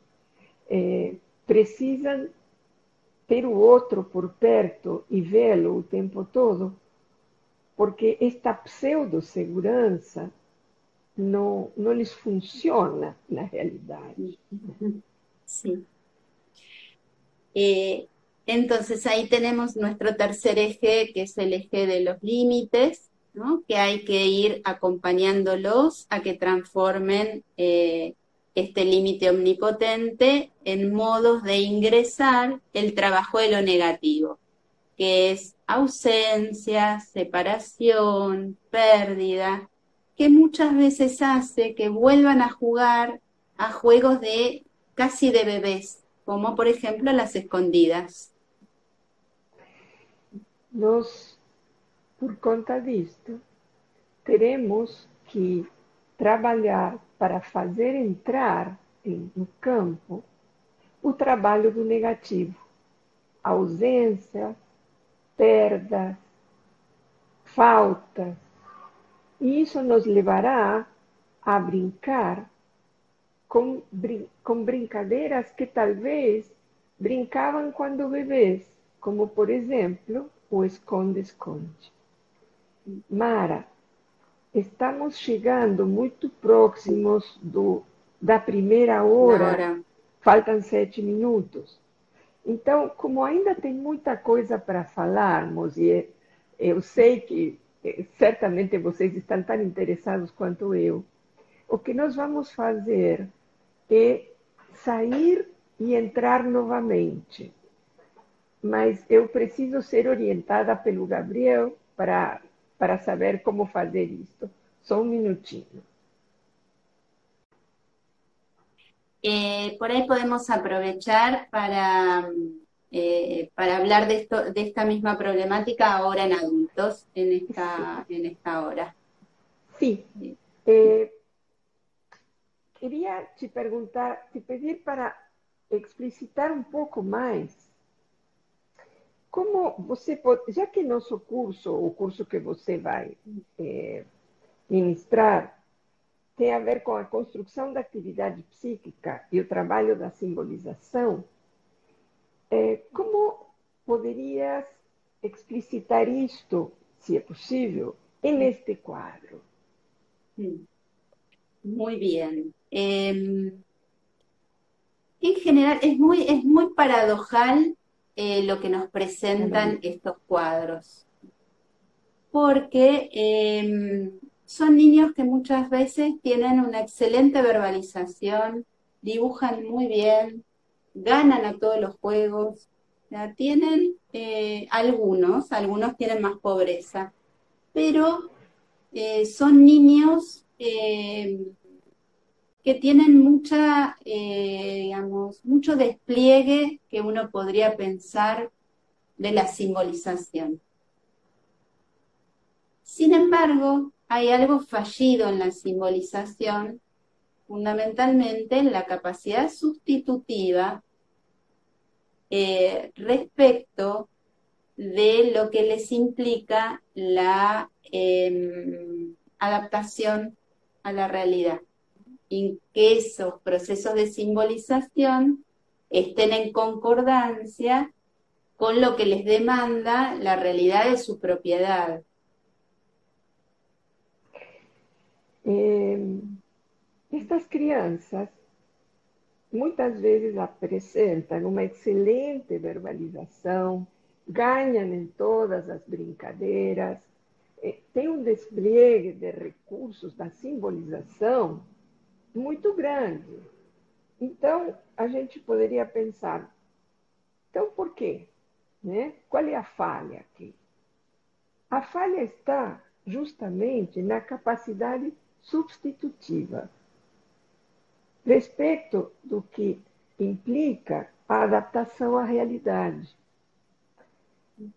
é, precisam ter o outro por perto e vê-lo o tempo todo, porque esta pseudo-segurança não, não funciona na realidade. Sí. Eh, entonces ahí tenemos nuestro tercer eje, que es el eje de los límites, ¿no? que hay que ir acompañándolos a que transformen eh, este límite omnipotente en modos de ingresar el trabajo de lo negativo, que es ausencia, separación, pérdida, que muchas veces hace que vuelvan a jugar a juegos de casi de bebés, como por ejemplo las escondidas. Nos, por conta disto, teremos que trabalhar para fazer entrar no campo o trabalho do negativo, ausência, perda, falta. E isso nos levará a brincar com, com brincadeiras que talvez brincavam quando bebês, como por exemplo o esconde-esconde. Mara, estamos chegando muito próximos do, da primeira hora. hora. Faltam sete minutos. Então, como ainda tem muita coisa para falarmos, e eu sei que eh, certamente vocês estão tão interessados quanto eu, o que nós vamos fazer é sair e entrar novamente. Mas eu preciso ser orientada pelo Gabriel para para saber cómo hacer esto. Só minutito. Eh, por ahí podemos aprovechar para, eh, para hablar de, esto, de esta misma problemática ahora en adultos, en esta, en esta hora. Sí. Eh, quería te preguntar, te pedir para explicitar un poco más como você pode, já que nosso curso, o curso que você vai é, ministrar, tem a ver com a construção da atividade psíquica e o trabalho da simbolização, é, como poderias explicitar isto, se é possível, en este quadro? Muy bien. Eh, en general, es muy, es muy paradojal Eh, lo que nos presentan estos cuadros. Porque em, son niños que muchas veces tienen una excelente verbalización, dibujan muy bien, ganan a todos los juegos, ya tienen eh, algunos, algunos tienen más pobreza, pero eh, son niños em, que tienen mucha, eh, digamos, mucho despliegue que uno podría pensar de la simbolización. Sin embargo, hay algo fallido en la simbolización fundamentalmente en la capacidad sustitutiva eh, respecto de lo que les implica la em, adaptación a la realidad, en que esos procesos de simbolización estén en concordancia con lo que les demanda la realidad de su propiedad. Eh, estas crianças muitas vezes apresentam uma excelente verbalização, ganham em todas as brincadeiras, eh, tem um despliegue de recursos da simbolização muito grande. Então, a gente poderia pensar, então por quê? Né? Qual é a falha aqui? A falha está justamente na capacidade substitutiva, respeito do que implica a adaptação à realidade.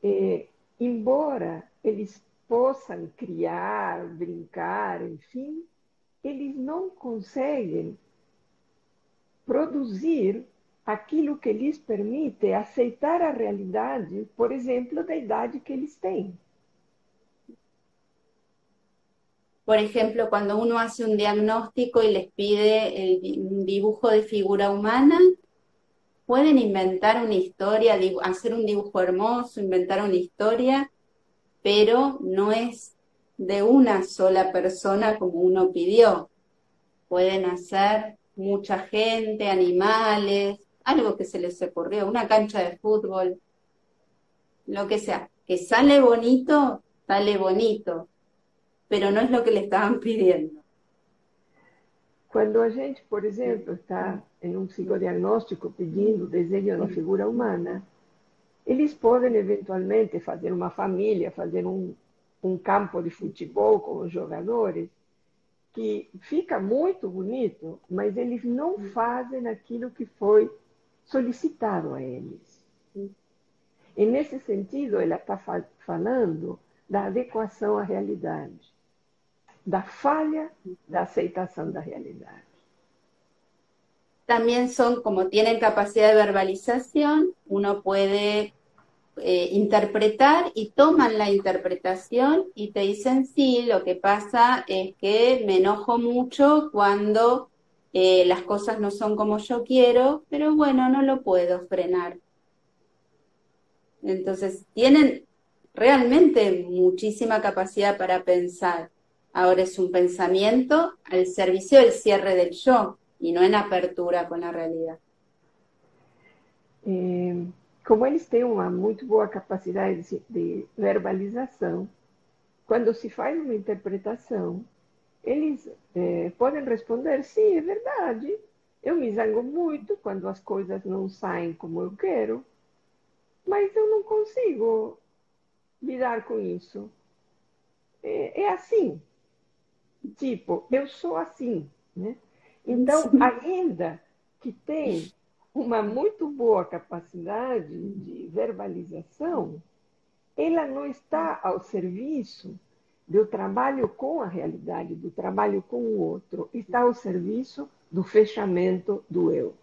E, embora eles possam criar, brincar, enfim, eles não conseguem produzir aquilo que lhes permite aceitar a realidade, por exemplo, da idade que eles têm. Por ejemplo, cuando uno hace un diagnóstico y les pide el, dibujo de figura humana, pueden inventar una historia, hacer un dibujo hermoso, inventar una historia, pero no es de una sola persona como uno pidió. Pueden hacer mucha gente, animales, algo que se les ocurrió, una cancha de fútbol, lo que sea. Que sale bonito, sale bonito, pero no es lo que le estaban pidiendo. Quando a gente, por exemplo, está em um psicodiagnóstico pedindo desenho de uma figura humana, eles podem eventualmente fazer uma família, fazer um, um campo de futebol com os jogadores, que fica muito bonito, mas eles não fazem aquilo que foi solicitado a eles. E nesse sentido, ela está falando da adequação à realidade, da falha da aceitação da realidade. También son, como tienen capacidad de verbalización, uno puede eh, interpretar y toman la interpretación y te dicen, sí, lo que pasa es que me enojo mucho cuando eh, las cosas no son como yo quiero, pero bueno, no lo puedo frenar. Entonces, tienen realmente muchísima capacidad para pensar. Ahora es un pensamiento al servicio del cierre del yo y no en apertura con la realidad. Eh, como eles têm uma muito boa capacidade de, verbalização, quando se faz uma interpretação, eles é, podem responder: sim, é verdade. Eu me zango muito quando as coisas não saem como eu quero, mas eu não consigo lidar com isso. É, é assim. Tipo, eu sou assim. Né? Então, ainda que tem uma muito boa capacidade de verbalização, ela não está ao serviço do trabalho com a realidade, do trabalho com o outro, está ao serviço do fechamento do eu.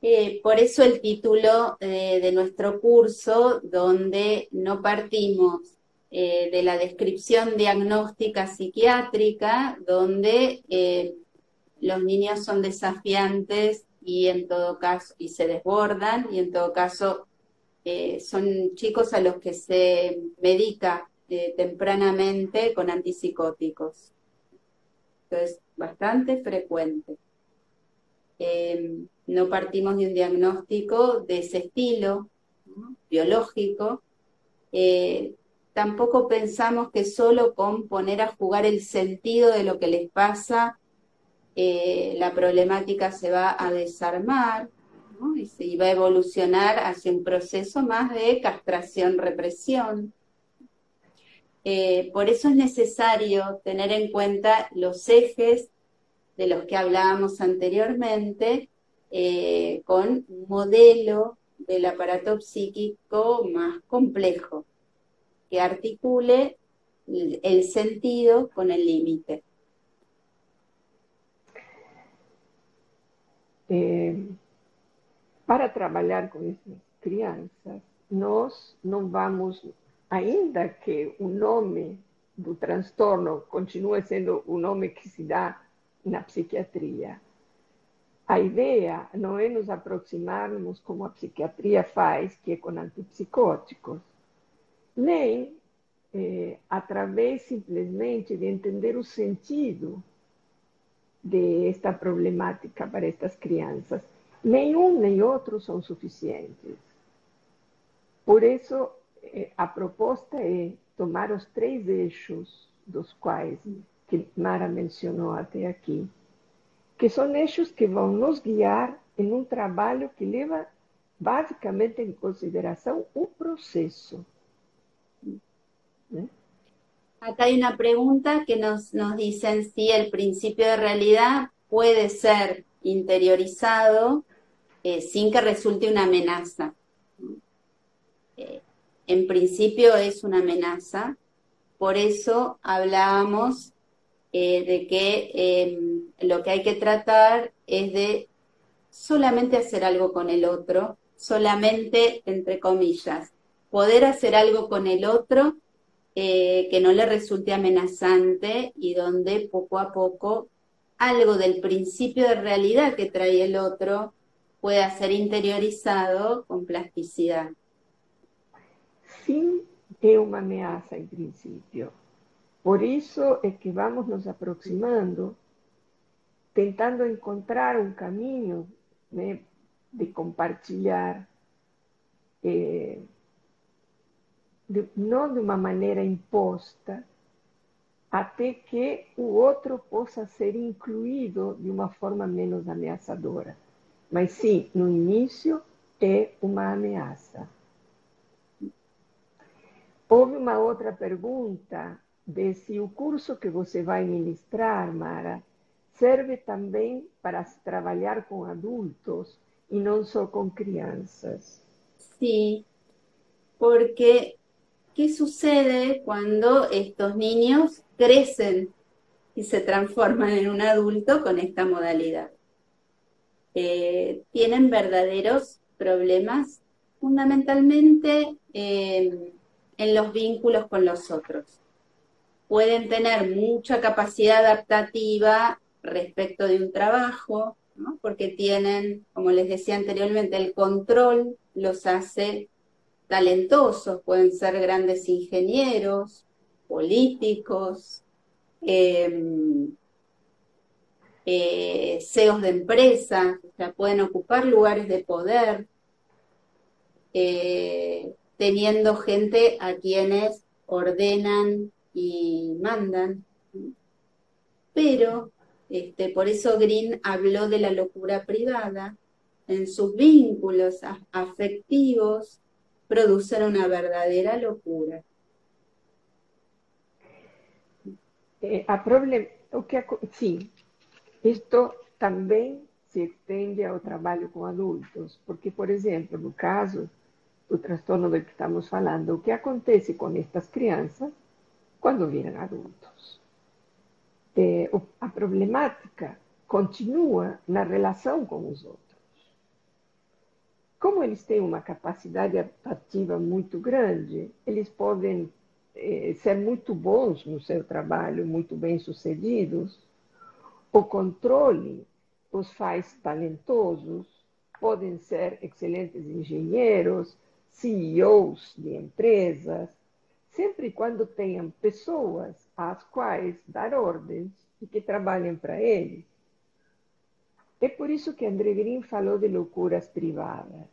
Eh, por eso el título eh, de nuestro curso, donde no partimos eh, de la descripción diagnóstica psiquiátrica, donde eh, los niños son desafiantes y en todo caso, y se desbordan, y en todo caso eh, son chicos a los que se medica eh, tempranamente con antipsicóticos. Entonces, bastante frecuente. Em, no partimos de un diagnóstico de ese estilo biológico. Eh, tampoco pensamos que solo con poner a jugar el sentido de lo que les pasa eh, la problemática se va a desarmar y se va a evolucionar hacia un proceso más de castración-represión. Eh, por eso es necesario tener en cuenta los ejes de los que hablábamos anteriormente eh, con un modelo del aparato psíquico más complejo, que articule el sentido con el límite. Para trabalhar com essas crianças, nós não vamos, ainda que o nome do transtorno continue sendo o nome que se dá na psiquiatria. A ideia não é nos aproximarmos como a psiquiatria faz, que é com antipsicóticos, nem é, através simplesmente de entender o sentido desta problemática para estas crianças. Nenhum nem outro são suficientes. Por isso, é, a proposta é tomar os três eixos dos quais que Mara mencionou até aqui, que são eixos que vão nos guiar em um trabalho que leva basicamente em consideração o processo. ¿Eh? Acá hay una pregunta que nos, nos dicen si el principio de realidad puede ser interiorizado eh, sin que resulte una amenaza. Eh, en principio es una amenaza, por eso hablábamos de que em, lo que hay que tratar es de solamente hacer algo con el otro, solamente, entre comillas, poder hacer algo con el otro eh, que no le resulte amenazante y donde poco a poco algo del principio de realidad que trae el otro pueda ser interiorizado con plasticidad. Sim, é uma ameaça em princípio. Por isso é que vamos nos aproximando, tentando encontrar um caminho né, de compartilhar eh, de, não de uma maneira imposta, até que o outro possa ser incluído de uma forma menos ameaçadora. Mas sim, no início é uma ameaça. Houve uma outra pergunta de se o curso que você vai ministrar, Mara, serve também para trabalhar com adultos e não só com crianças. Sim, porque ¿Qué sucede cuando estos niños crecen y se transforman en un adulto con esta modalidad? Eh, tienen verdaderos problemas fundamentalmente eh, en los vínculos con los otros. Pueden tener mucha capacidad adaptativa respecto de un trabajo, porque tienen, como les decía anteriormente, el control los hace talentosos, pueden ser grandes ingenieros, políticos, em, eh, CEOs de empresas, o pueden ocupar lugares de poder, eh, teniendo gente a quienes ordenan y mandan. Pero, este, por eso Green habló de la locura privada, en sus vínculos afectivos producen una verdadera locura. Eh, a problem, o que, sim, isto também se estende ao trabalho com adultos, porque, por exemplo, no caso do transtorno do que estamos falando, o que acontece com estas crianças quando viram adultos? Eh, a problemática continua na relação com os outros. Como eles têm uma capacidade adaptativa muito grande, eles podem eh, ser muito bons no seu trabalho, muito bem-sucedidos. O controle os faz talentosos, podem ser excelentes engenheiros, CEOs de empresas, sempre quando tenham pessoas às quais dar ordens e que trabalhem para eles. É por isso que André Green falou de loucuras privadas,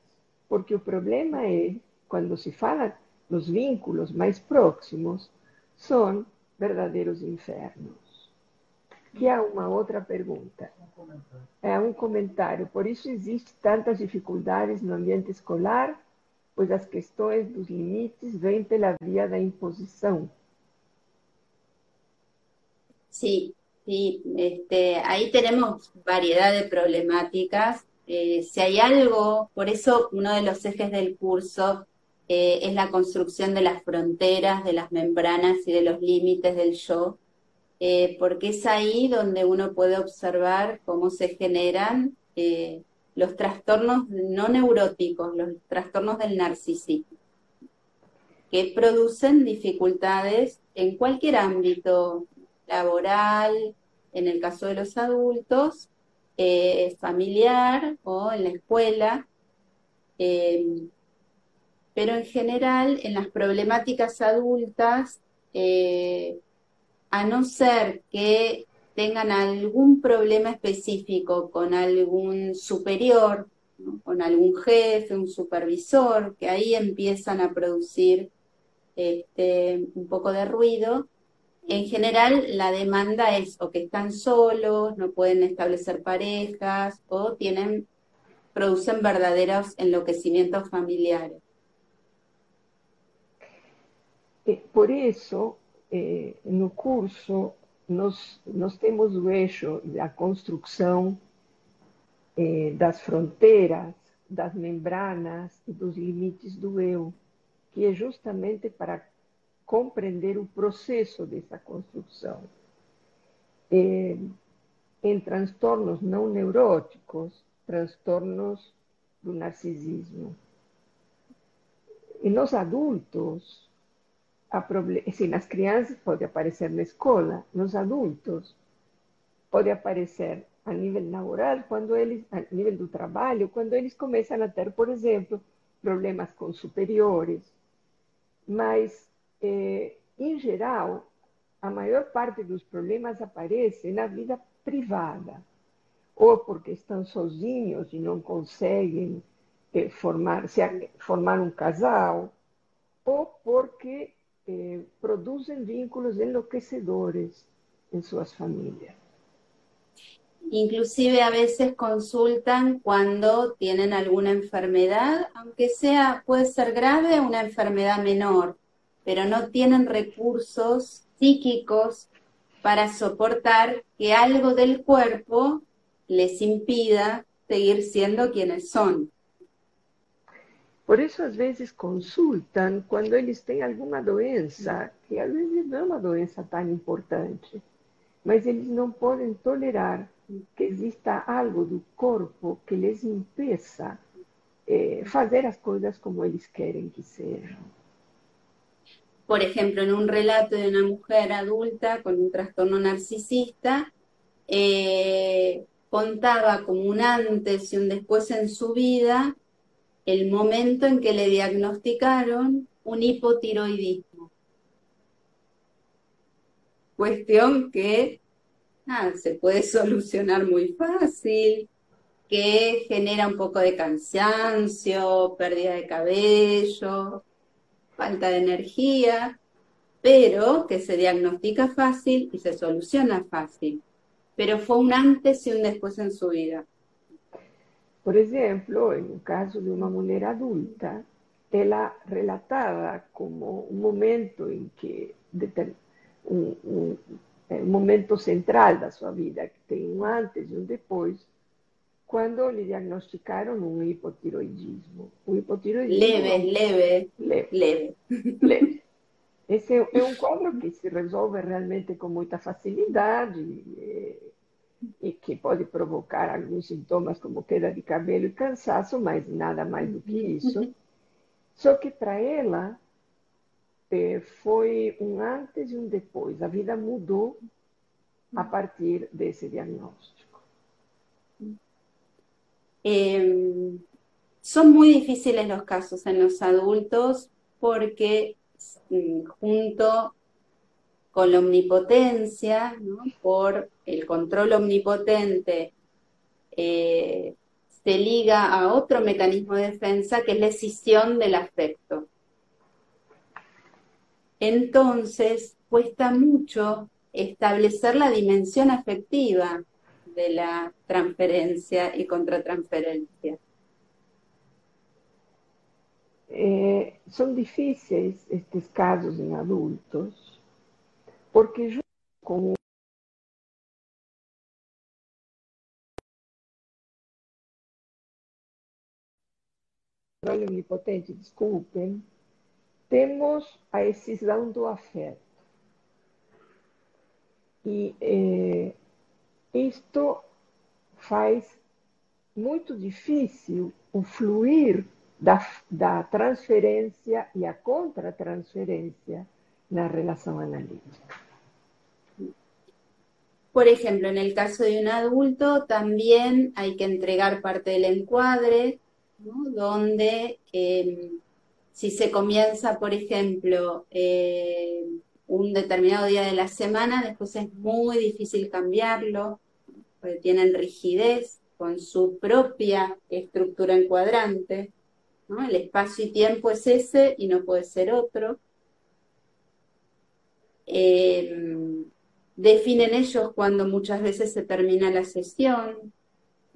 porque o problema é quando se fala nos vínculos mais próximos, são verdadeiros infernos. Que há uma outra pergunta. É um comentário. Por isso existem tantas dificuldades no ambiente escolar, pois as questões dos limites vêm pela via da imposição. Sim, Sí, este, ahí tenemos variedad de problemáticas. Eh, si hay algo, por eso uno de los ejes del curso eh, es la construcción de las fronteras, de las membranas y de los límites del yo, eh, porque es ahí donde uno puede observar cómo se generan los trastornos no neuróticos, los trastornos del narcisismo, que producen dificultades en cualquier ámbito laboral, en el caso de los adultos, eh, familiar o en la escuela, eh, pero en general en las problemáticas adultas, eh, a no ser que tengan algún problema específico con algún superior, con algún jefe, un supervisor, que ahí empiezan a producir este, un poco de ruido. En general, la demanda es o que están solos, no pueden establecer parejas, o tienen, producen verdaderos enloquecimientos familiares. Por eso, eh, no curso, nós, nós temos o eixo da construção eh, das fronteiras, das membranas e dos limites do eu, que é justamente para compreender o processo dessa construção. Eh, em transtornos não neuróticos, transtornos do narcisismo. E nos adultos, si nas crianças pode aparecer na escola, nos adultos pode aparecer a nível laboral, quando eles, a nível do trabalho, quando eles começam a ter, por exemplo, problemas com superiores. Mas, eh, em geral, a maior parte dos problemas aparece na vida privada, ou porque estão sozinhos e não conseguem eh, formar, se, um casal, ou porque eh, producen vínculos enloquecedores en sus familias. Inclusive a veces consultan cuando tienen alguna enfermedad, aunque sea, puede ser grave, una enfermedad menor, pero no tienen recursos psíquicos para soportar que algo del cuerpo les impida seguir siendo quienes son. Por isso, às vezes, consultam quando eles têm alguma doença, que às vezes não é uma doença tão importante, mas eles não podem tolerar que exista algo do corpo que lhes impeça eh, fazer as coisas como eles querem que sejam. Por ejemplo, en un relato de una mujer adulta con un trastorno narcisista, eh, contaba como un antes y un después en su vida el momento en que le diagnosticaron un hipotiroidismo. Cuestión que se puede solucionar muy fácil, que genera un poco de cansancio, pérdida de cabello, falta de energía, pero que se diagnostica fácil y se soluciona fácil. Pero fue un antes y un después en su vida. Por exemplo, no caso de uma mulher adulta, ela relatava como um momento em que um, um, um momento central da sua vida, que tem um antes e um depois, quando lhe diagnosticaram um hipotiroidismo. O hipotiroidismo leve, leve, leve, leve. leve. Esse é um quadro que se resolve realmente com muita facilidade. e que pode provocar alguns sintomas como queda de cabelo e cansaço, mas nada mais do que isso. Só que para ela eh, foi um antes e um depois. A vida mudou a partir desse diagnóstico. Eh, son muy difíciles los casos en los adultos porque mm, junto con la omnipotencia, por el control omnipotente, eh, se liga a otro mecanismo de defensa que es la escisión del afecto. Entonces, cuesta mucho establecer la dimensión afectiva de la transferencia y contratransferencia. Eh, son difíciles estos casos en adultos porque junto com o controle onipotente, desculpem, temos a excisão do afeto. E eh, isto faz muito difícil o fluir da, da transferência e a contratransferência na relação analítica. Por ejemplo, en el caso de un adulto también hay que entregar parte del encuadre, donde eh, si se comienza, por ejemplo, eh, un determinado día de la semana, después es muy difícil cambiarlo, porque tienen rigidez con su propia estructura encuadrante. ¿no? El espacio y tiempo es ese y no puede ser otro. Eh, definen ellos cuando muchas veces se termina la sesión.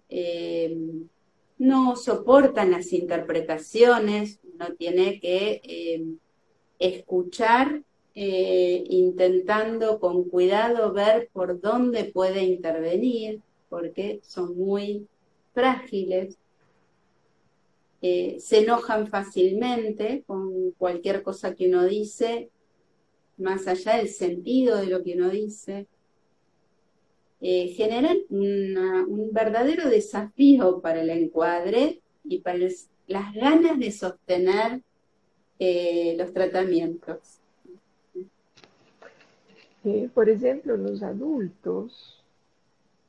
Eh, no soportan las interpretaciones, uno tiene que eh, escuchar eh, intentando con cuidado ver por dónde puede intervenir, porque son muy frágiles, eh, se enojan fácilmente con cualquier cosa que uno dice, más allá del sentido de lo que uno dice. Eh, generan un verdadero desafío para el encuadre y para las ganas de sostener los tratamientos. Por exemplo, nos adultos,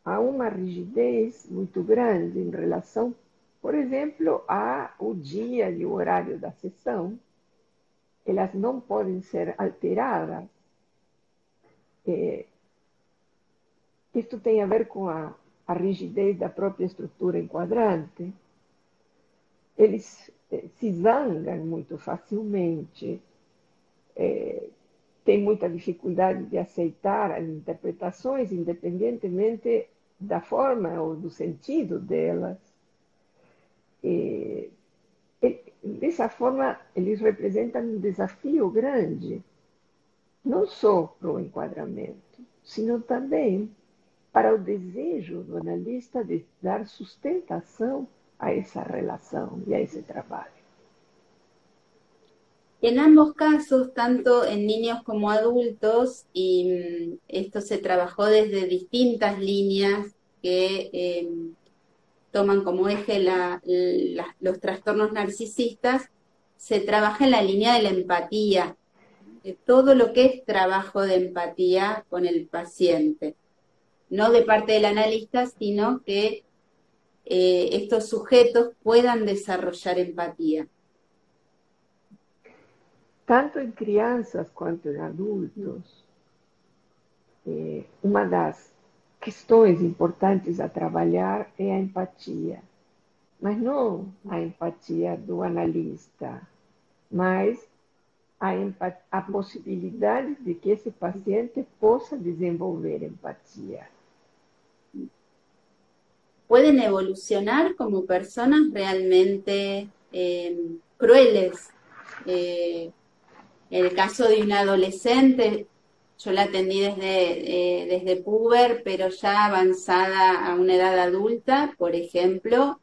há uma rigidez muito grande em relação, por exemplo, ao dia e o horário da sessão. Elas não podem ser alteradas. É, isto tem a ver com a, a rigidez da própria estrutura enquadrante. Eles é, se zangam muito facilmente. É, tem muita dificuldade de aceitar as interpretações, independentemente da forma ou do sentido delas. E, dessa forma, eles representam um desafio grande, não só para o enquadramento, sino também para o desejo do analista de dar sustentação a essa relação e a esse trabalho. En ambos casos, tanto en niños como adultos, y mm, esto se trabajó desde distintas líneas que em, toman como eje los trastornos narcisistas, se trabaja en la línea de la empatía, de todo lo que es trabajo de empatía con el paciente, no de parte del analista, sino que eh, estos sujetos puedan desarrollar empatía. Tanto em crianças quanto em adultos, é, uma das questões importantes a trabalhar é a empatia. Mas não a empatia do analista, mas a, a possibilidade de que esse paciente possa desenvolver empatia. Pueden evolucionar como personas realmente eh, crueles, eh, el caso de una adolescente, yo la atendí desde, eh, desde puber, pero ya avanzada a una edad adulta, por ejemplo,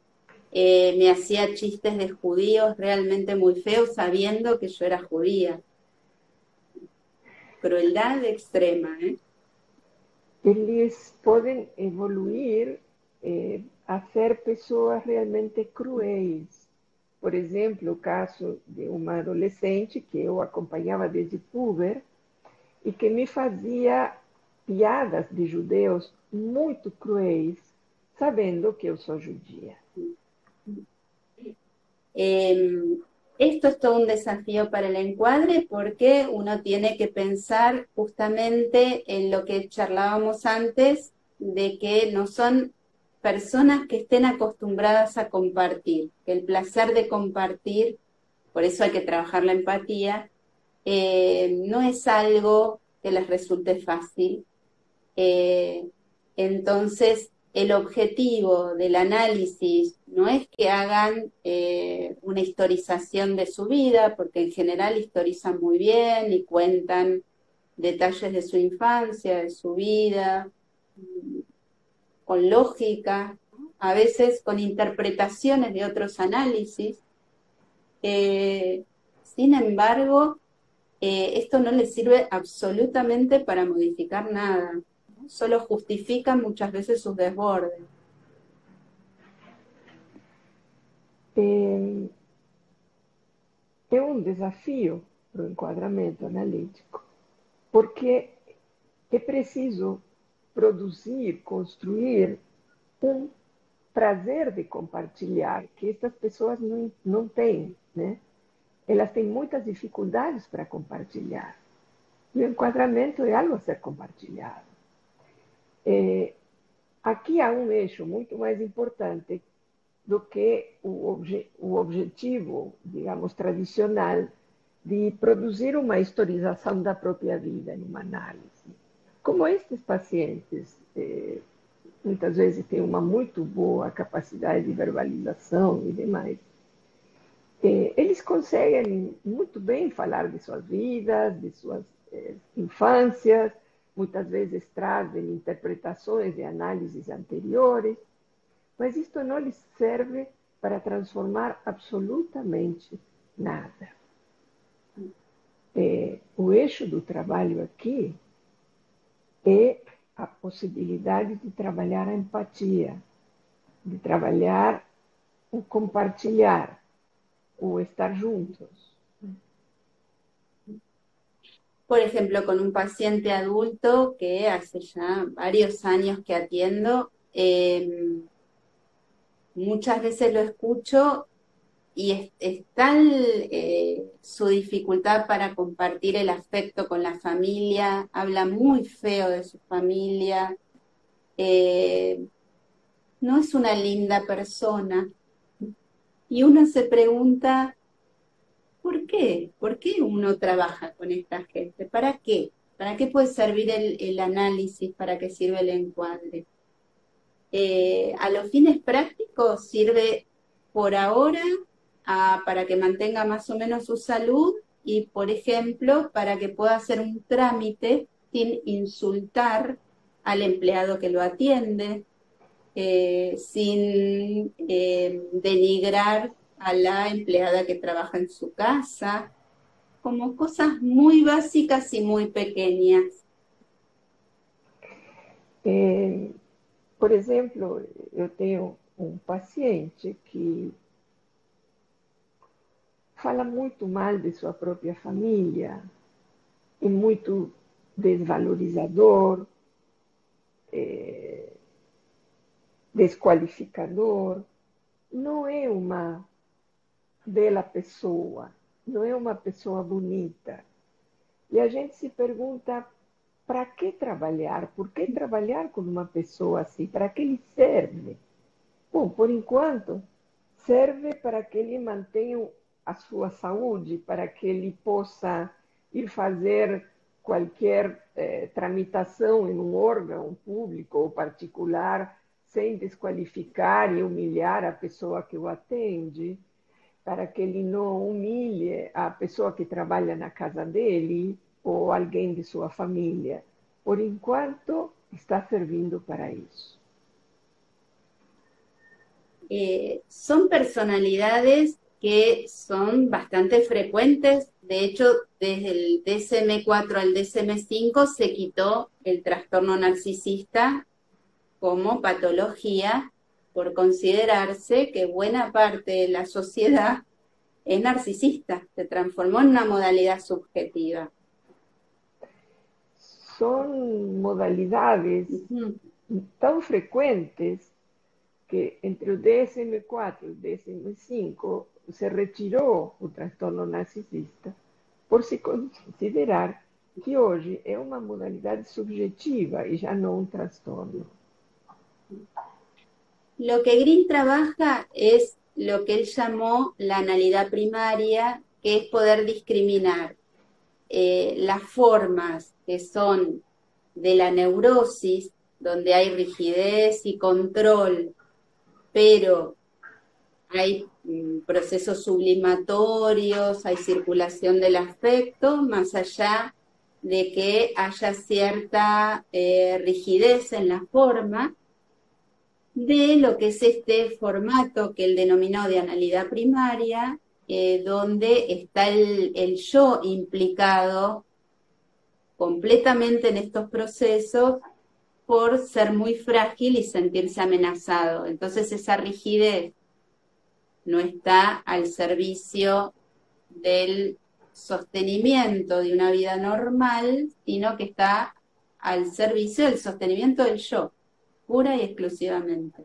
eh, me hacía chistes de judíos realmente muy feos sabiendo que yo era judía. Crueldad extrema. ¿eh? Eles podem evoluir eh, a ser pessoas realmente cruéis. Por exemplo, o caso de uma adolescente que eu acompanhava desde puber e que me fazia piadas de judeus muito cruéis, sabendo que eu sou judia. Eh, esto es todo un desafío para el encuadre porque uno tiene que pensar justamente en lo que charlábamos antes, de que no son personas que estén acostumbradas a compartir, que el placer de compartir, por eso hay que trabajar la empatía, eh, no es algo que les resulte fácil. Eh, entonces, el objetivo del análisis no es que hagan eh, una historización de su vida, porque en general historizan muy bien y cuentan detalles de su infancia, de su vida, con lógica, a veces con interpretaciones de otros análisis. Eh, sin embargo, eh, esto no les sirve absolutamente para modificar nada, solo justifica muchas veces sus desbordes. é, é um desafio para o enquadramento analítico, porque é preciso produzir, construir um prazer de compartilhar, que estas pessoas não, não têm, né? Elas têm muitas dificuldades para compartilhar. E o enquadramento é algo a ser compartilhado. É, aqui há um eixo muito mais importante do que o, obje, o objetivo, digamos, tradicional de produzir uma historização da própria vida em uma análise. Como estes pacientes eh, muitas vezes têm uma muito boa capacidade de verbalização e demais, eh, eles conseguem muito bem falar de suas vidas, de suas eh, infâncias, muitas vezes trazem interpretações de análises anteriores, mas isto não lhes serve para transformar absolutamente nada. É, o eixo do trabalho aqui é a possibilidade de trabalhar a empatia, de trabalhar o compartilhar, o estar juntos. por ejemplo, con un paciente adulto que hace ya varios años que atiendo, em, muchas veces lo escucho y es, tal eh, su dificultad para compartir el afecto con la familia, habla muy feo de su familia, eh, no es una linda persona. Y uno se pregunta, ¿Por qué? ¿Por qué uno trabaja con esta gente? ¿Para qué? ¿Para qué puede servir el, análisis? ¿Para qué sirve el encuadre? Eh, a los fines prácticos sirve por ahora para que mantenga más o menos su salud y, por ejemplo, para que pueda hacer un trámite sin insultar al empleado que lo atiende, eh, sin eh, denigrar a la empleada que trabaja en su casa, como cosas muy básicas y muy pequeñas. Eh, por exemplo, eu tenho um paciente que fala muito mal de sua própria família, é muito desvalorizador, é, desqualificador. Não é uma bela pessoa, não é uma pessoa bonita. E a gente se pergunta para que trabalhar? Por que trabalhar com uma pessoa assim? Para que ele serve? Bom, por enquanto, serve para que ele mantenha a sua saúde, para que ele possa ir fazer qualquer eh, tramitação em um órgão público ou particular sem desqualificar e humilhar a pessoa que o atende para que ele não humilhe a pessoa que trabalha na casa dele ou alguém de sua família. Por enquanto, está servindo para isso. Eh, son personalidades que son bastante frecuentes. De hecho, desde el DSM-4 al DSM-5 se quitó el trastorno narcisista como patología por considerarse que buena parte de la sociedad es narcisista, se transformó en una modalidad subjetiva. Son modalidades tan frecuentes que entre el DSM-4 y el DSM-5 se retiró el trastorno narcisista por se considerar que hoy es una modalidad subjetiva y ya no un trastorno. Lo que Green trabaja es lo que él llamó la analidad primaria, que es poder discriminar eh, las formas que son de la neurosis, donde hay rigidez y control, pero hay mm, procesos sublimatorios, hay circulación del afecto, más allá de que haya cierta eh, rigidez en la forma, de lo que es este formato que él denominó de analidad primaria, eh, donde está el, el, yo implicado completamente en estos procesos por ser muy frágil y sentirse amenazado. Entonces esa rigidez no está al servicio del sostenimiento de una vida normal, sino que está al servicio del sostenimiento del yo, pura y exclusivamente.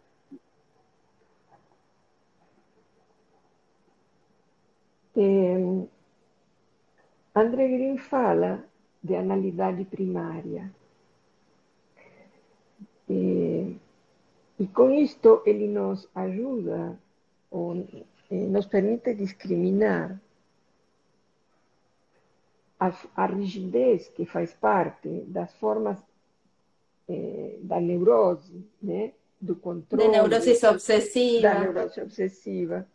Eh, André Green fala de analidade primária. E, e com isto ele nos ajuda, ou nos permite discriminar a, a rigidez que faz parte das formas eh, da neurose, né? do controle. Da neurose obsessiva. Da neurose obsessiva.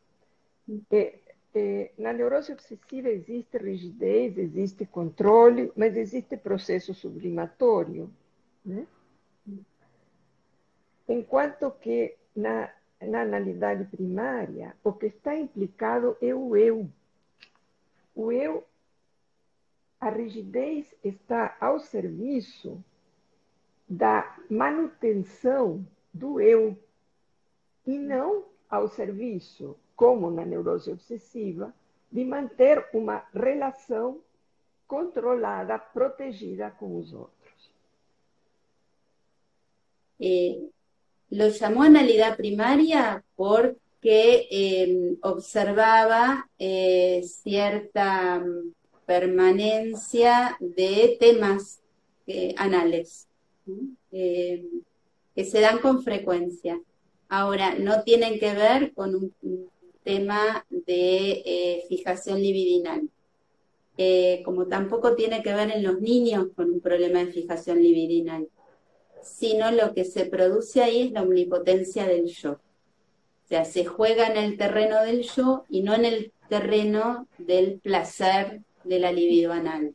E, e, na neurose obsessiva existe rigidez, existe controle, mas existe processo sublimatório. Né? Enquanto que na, na analidade primária, o que está implicado é o eu. O eu a rigidez está ao serviço da manutenção do eu e não ao serviço, como na neurose obsessiva, de manter uma relação controlada, protegida com os outros. Eh, lo llamó analidad primaria porque eh, observaba eh, cierta permanencia de temas eh, anales que se dan con frecuencia. Ahora, no tienen que ver con un, tema de fijación libidinal, como tampoco tiene que ver en los niños con un problema de fijación libidinal, sino lo que se produce ahí es la omnipotencia del yo. O sea, se juega en el terreno del yo y no en el terreno del placer de la libido anal.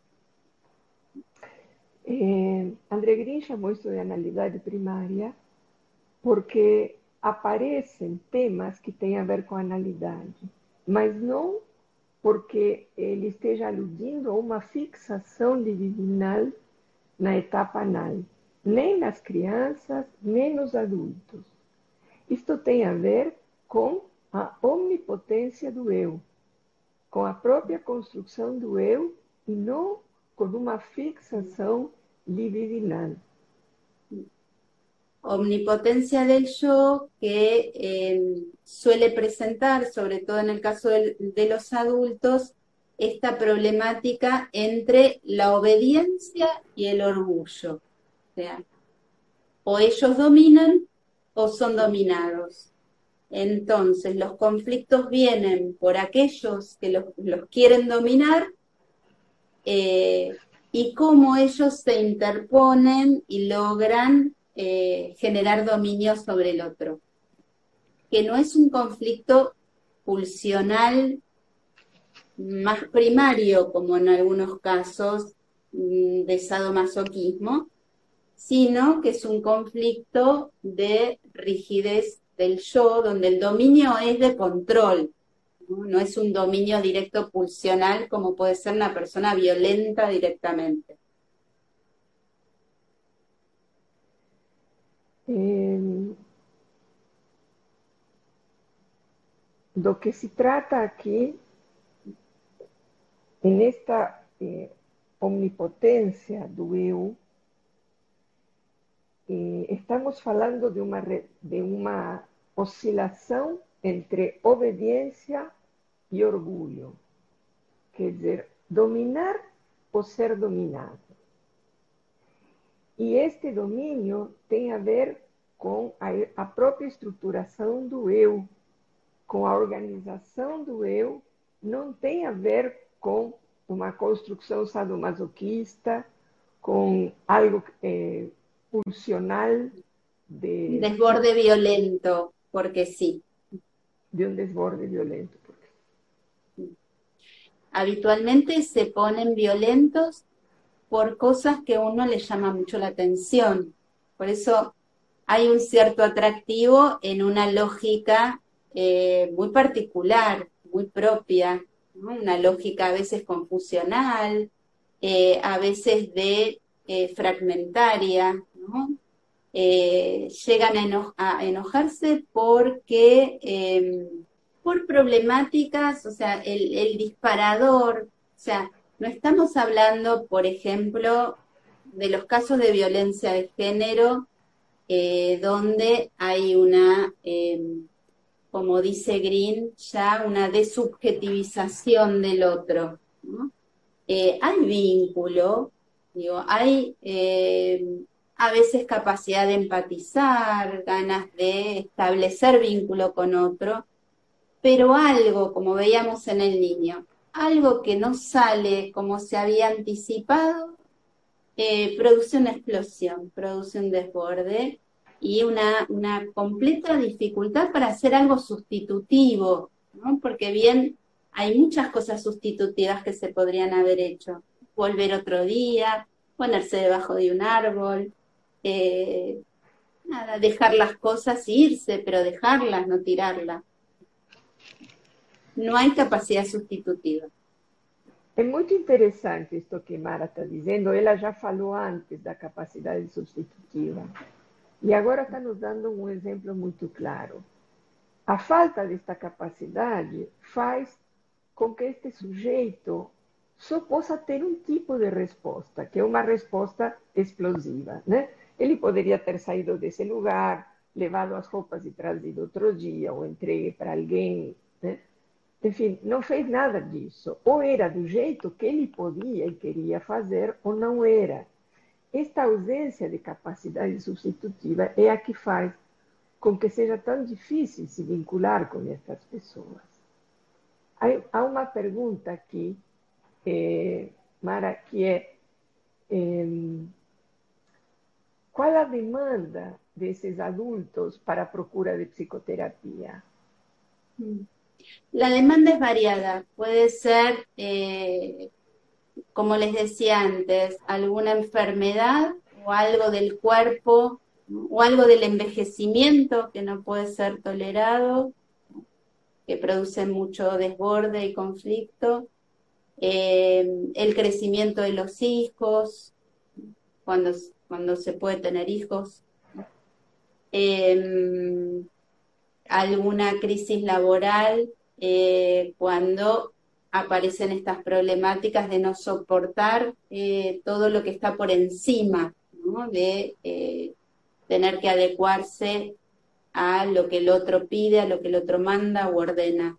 Eh, André Green chamou isso de analidade primária porque aparecem temas que têm a ver com a analidade, mas não porque ele esteja aludindo a uma fixação libidinal na etapa anal, nem nas crianças, nem nos adultos. Isto tem a ver com a omnipotência do eu, com a própria construção do eu e não com uma fixação libidinal. Omnipotencia del yo que eh, suele presentar, sobre todo en el caso de los adultos, esta problemática entre la obediencia y el orgullo. O ellos dominan o son dominados. Entonces, los conflictos vienen por aquellos que los, quieren dominar eh, y cómo ellos se interponen y logran eh, generar dominio sobre el otro. Que no es un conflicto pulsional más primario, como en algunos casos mm, de sadomasoquismo, sino que es un conflicto de rigidez del yo, donde el dominio es de control, ¿no? es un dominio directo pulsional como puede ser una persona violenta directamente. Eh, lo que se trata aquí, en esta eh, omnipotencia do eh, estamos falando de uma, de uma oscilação entre obediência e orgulho. Quer dizer, dominar ou ser dominado. E este domínio tem a ver com a, a própria estruturação do eu, com a organização do eu, não tem a ver com uma construção sadomasoquista, com algo eh, pulsional de... Desborde violento, porque sí. De un desborde violento. Habitualmente se ponen violentos por cosas que a uno le llama mucho la atención. Por eso hay un cierto atractivo en una lógica eh, muy particular, muy propia, una lógica a veces confusional, eh, a veces de eh, fragmentaria, Eh, llegan a, enojarse porque em, por problemáticas, o sea, el, disparador, o sea, no estamos hablando, por ejemplo, de los casos de violencia de género, eh, donde hay una, em, como dice Green, ya una desubjetivización del otro. Eh, hay vínculo, digo, hay em, a veces capacidad de empatizar, ganas de establecer vínculo con otro, pero algo, como veíamos en el niño, algo que no sale como se había anticipado, eh, produce una explosión, produce un desborde y una, una completa dificultad para hacer algo sustitutivo, ¿no? porque bien hay muchas cosas sustitutivas que se podrían haber hecho. Volver otro día, ponerse debajo de un árbol, eh, nada, dejar las cosas irse, pero dejarlas, no tirarlas no hay capacidad sustitutiva. É muito interessante isto que Mara está dizendo. Ela já falou antes da capacidade substitutiva. E agora está nos dando um exemplo muito claro. A falta desta capacidade faz com que este sujeito só possa ter um tipo de resposta, que é uma resposta explosiva. Né? Ele poderia ter saído desse lugar, levado as roupas e trazido outro dia, ou entregue para alguém. Né? Enfim, não fez nada disso. Ou era do jeito que ele podia e queria fazer, ou não era. Esta ausência de capacidade substitutiva é a que faz com que seja tão difícil se vincular com estas pessoas. Há uma pergunta aqui, eh, Mara, que é, eh, qual a demanda desses adultos para procura de psicoterapia? Hum. La demanda es variada, puede ser, eh, como les decía antes, alguna enfermedad o algo del cuerpo o algo del envejecimiento que no puede ser tolerado, que produce mucho desborde y conflicto, eh, el crecimiento de los hijos, cuando, cuando se puede tener hijos. Eh, alguna crisis laboral eh, cuando aparecen estas problemáticas de no soportar eh, todo lo que está por encima, de eh, tener que adecuarse a lo que el otro pide, a lo que el otro manda o ordena.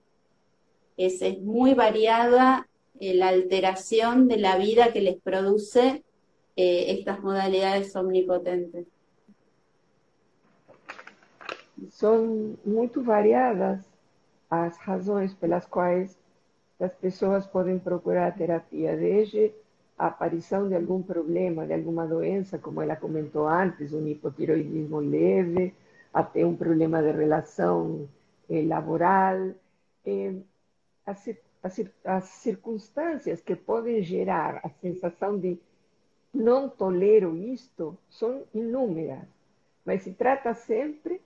Es, es muy variada la alteración de la vida que les produce estas modalidades omnipotentes. Son muy variadas as razões pelas quais as pessoas podem procurar terapia, desde a aparição de algum problema, de alguma doença, como ela comentou antes, um hipotiroidismo leve, até um problema de relação eh, laboral. Eh, as, as, as circunstâncias que podem gerar a sensação de não tolero isto são inúmeras, mas se trata sempre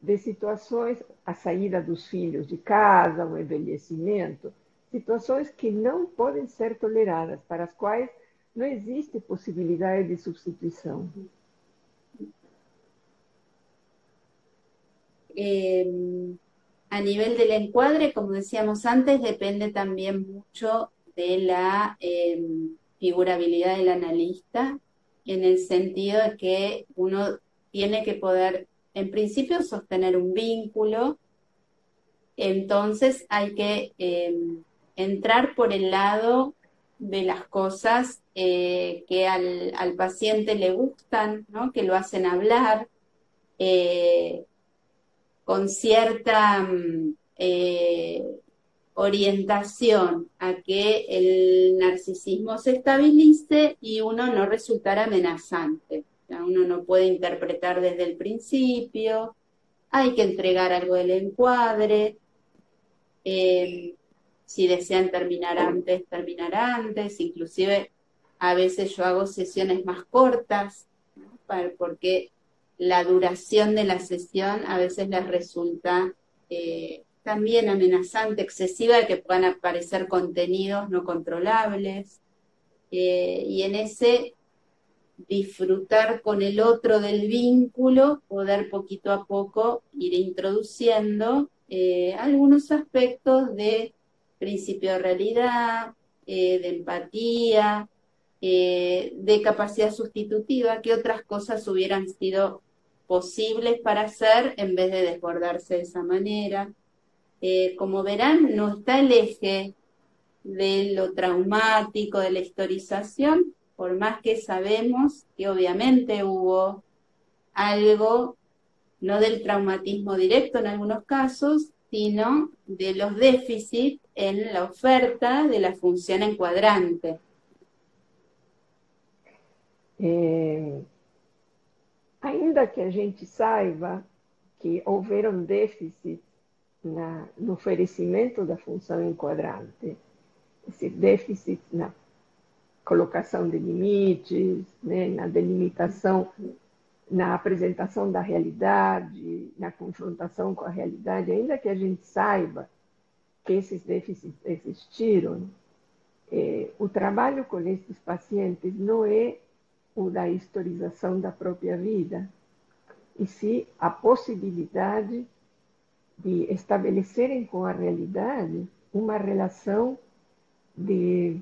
de situações, a saída dos filhos de casa, o envelhecimento, situações que não podem ser toleradas, para as quais não existe possibilidade de substituição. Eh, a nivel del encuadre, como decíamos antes, depende también mucho de la eh, figurabilidad del analista, en el sentido de que uno tiene que poder en principio sostener un vínculo, entonces hay que em, entrar por el lado de las cosas eh, que al, paciente le gustan, ¿no? que lo hacen hablar, eh, con cierta mm, eh, orientación a que el narcisismo se estabilice y uno no resultara amenazante. Uno no puede interpretar desde el principio, hay que entregar algo del encuadre, eh, si desean terminar antes, terminar antes, inclusive a veces yo hago sesiones más cortas, porque la duración de la sesión a veces les resulta eh, también amenazante, excesiva, de que puedan aparecer contenidos no controlables. Eh, y en ese disfrutar con el otro del vínculo, poder poquito a poco ir introduciendo eh, algunos aspectos de principio de realidad, eh, de empatía, de capacidad sustitutiva, que otras cosas hubieran sido posibles para hacer en vez de desbordarse de esa manera. Eh, como verán, no está el eje de lo traumático, de la historización, por más que sabemos que obviamente hubo algo, no del traumatismo directo en algunos casos, sino de los déficits en la oferta de la función encuadrante. É, ainda que a gente saiba que houveram déficits na, no oferecimento da função enquadrante, esse déficit na colocação de limites, né, na delimitação, na apresentação da realidade, na confrontação com a realidade, ainda que a gente saiba que esses déficits existiram, o trabalho com esses pacientes não é o da historização da própria vida, e sim a possibilidade de estabelecerem com a realidade uma relação de,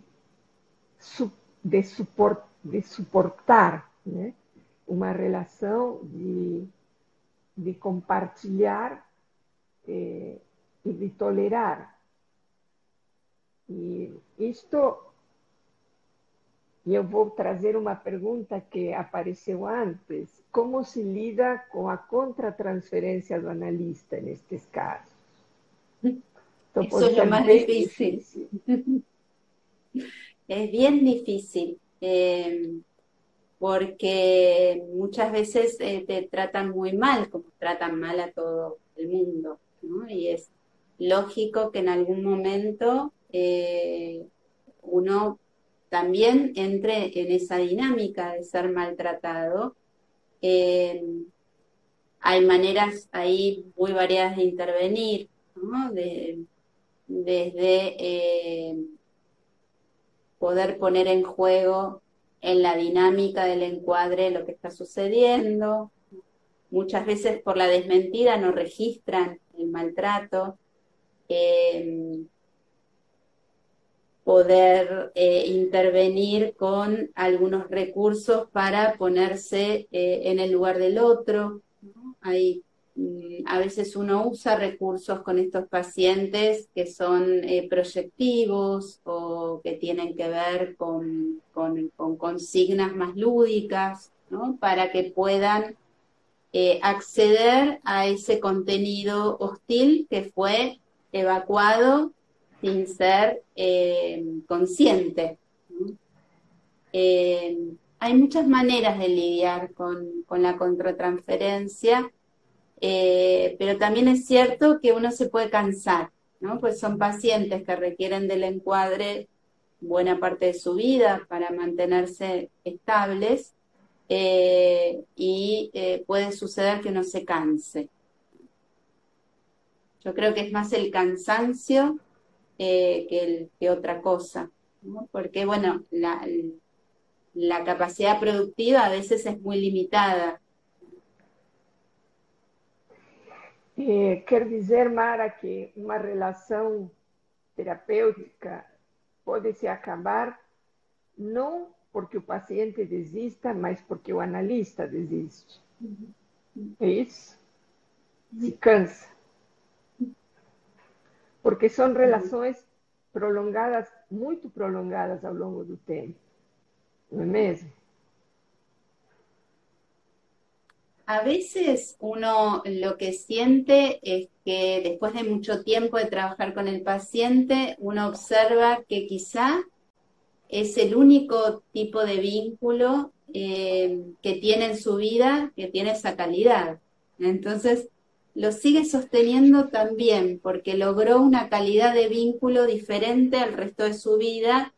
de, suport, de suportar, né? uma relação de, de compartilhar eh, e de tolerar. E isto e eu vou trazer uma pergunta que apareceu antes: como se lida com a contratransferência do analista nestes casos? Então, Eso es lo más difícil. difícil. es bien difícil, eh, porque muchas veces eh, te tratan muy mal, como tratan mal a todo el mundo, ¿no? Y es lógico que en algún momento eh, uno también entre en esa dinámica de ser maltratado. Eh, hay maneras ahí muy variadas de intervenir, desde eh, poder poner en juego en la dinámica del encuadre lo que está sucediendo. Muchas veces por la desmentida no registran el maltrato. Eh, poder eh, intervenir con algunos recursos para ponerse eh, en el lugar del otro. Mm, a veces uno usa recursos con estos pacientes que son eh, proyectivos o que tienen que ver con, consignas más lúdicas, para que puedan acceder a ese contenido hostil que fue evacuado sin ser eh, consciente. Eh, hay muchas maneras de lidiar con, la contratransferencia, eh, pero también es cierto que uno se puede cansar, ¿no? Pues son pacientes que requieren del encuadre buena parte de su vida para mantenerse estables y puede suceder que uno se canse. Yo creo que es más el cansancio eh, que, que, otra cosa, porque bueno, la, la capacidad productiva a veces es muy limitada. Eh, quer dizer, Mara, que uma relação terapêutica pode se acabar não porque o paciente desista, mas porque o analista desiste. É isso? Se cansa. Porque son relaciones prolongadas, muy prolongadas a lo largo del tiempo. ¿No es A veces uno lo que siente es que después de mucho tiempo de trabajar con el paciente, uno observa que quizá es el único tipo de vínculo eh, que tiene en su vida que tiene esa calidad. Entonces, lo sigue sosteniendo también porque logró una calidad de vínculo diferente al resto de su vida,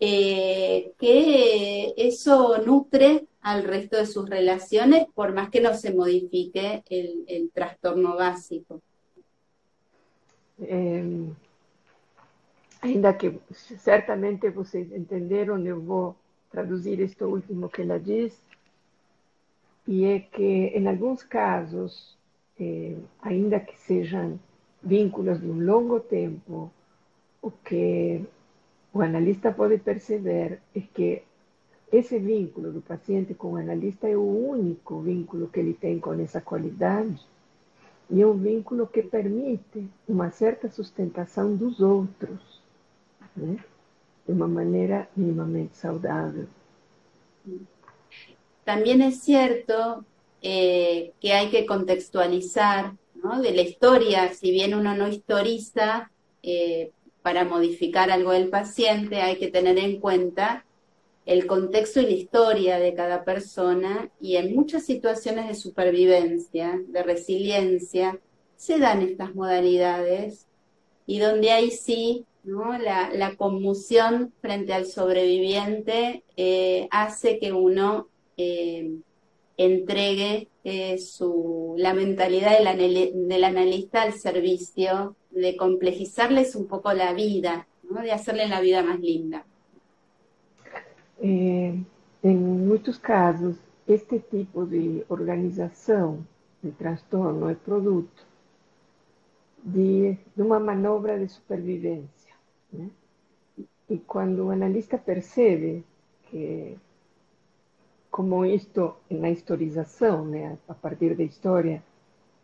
eh, que eso nutre al resto de sus relaciones, por más que no se modifique el, trastorno básico. Eh, ainda que certamente vocês entenderam, eu vou traduzir esto último que ela diz, e é que, em alguns casos, eh, ainda que sejam vínculos de um longo tempo, o que o analista pode perceber é que esse vínculo do paciente com o analista é o único vínculo que ele tem com essa qualidade e é um vínculo que permite uma certa sustentação dos outros, né? de uma maneira minimamente saudável. También es cierto eh, que hay que contextualizar de la historia, si bien uno no historiza eh, para modificar algo del paciente, hay que tener en cuenta el contexto y la historia de cada persona y en muchas situaciones de supervivencia, de resiliencia, se dan estas modalidades y donde hay sí la, la, conmoción frente al sobreviviente eh, hace que uno entregue eh, su, la mentalidad del, analista al servicio de complejizarles un poco la vida, ¿no? de hacerle la vida más linda. Eh, em muitos casos, este tipo de organização de transtorno é produto de, de uma manobra de supervivência. Né? E quando o analista percebe que, como isto, na historização, né, a partir da história,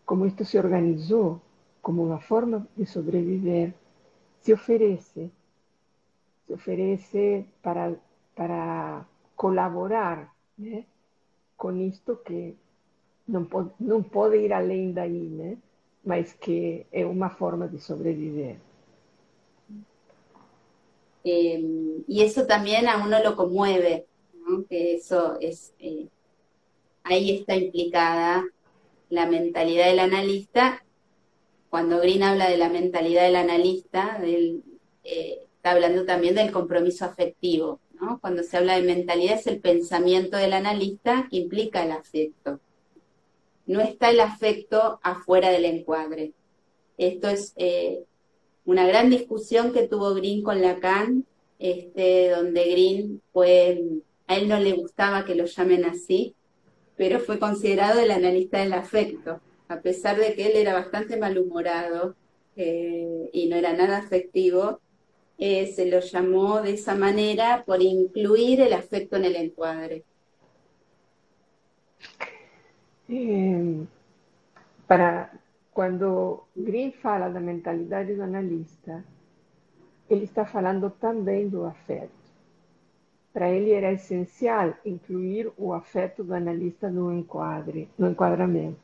como isto se organizou como uma forma de sobreviver, se oferece, se oferece para para colaborar né, com isto que não pode, não pode ir além daí, né, mas que é uma forma de sobreviver. Eh, y eso también a uno lo conmueve, ¿no? que eso es, eh, ahí está implicada la mentalidad del analista. Cuando Green habla de la mentalidad del analista, eh, está hablando también del compromiso afectivo, cuando se habla de mentalidad es el pensamiento del analista que implica el afecto. No está el afecto afuera del encuadre. Esto es eh, una gran discusión que tuvo Green con Lacan, este, donde Green fue, a él no le gustaba que lo llamen así, pero fue considerado el analista del afecto, a pesar de que él era bastante malhumorado eh, y no era nada afectivo, eh, se lo llamó de esa manera por incluir el afecto en el encuadre. Eh, para quando Green fala da mentalidade do analista, ele está falando também do afeto. Para ele era essencial incluir o afeto do analista no enquadre, no enquadramento.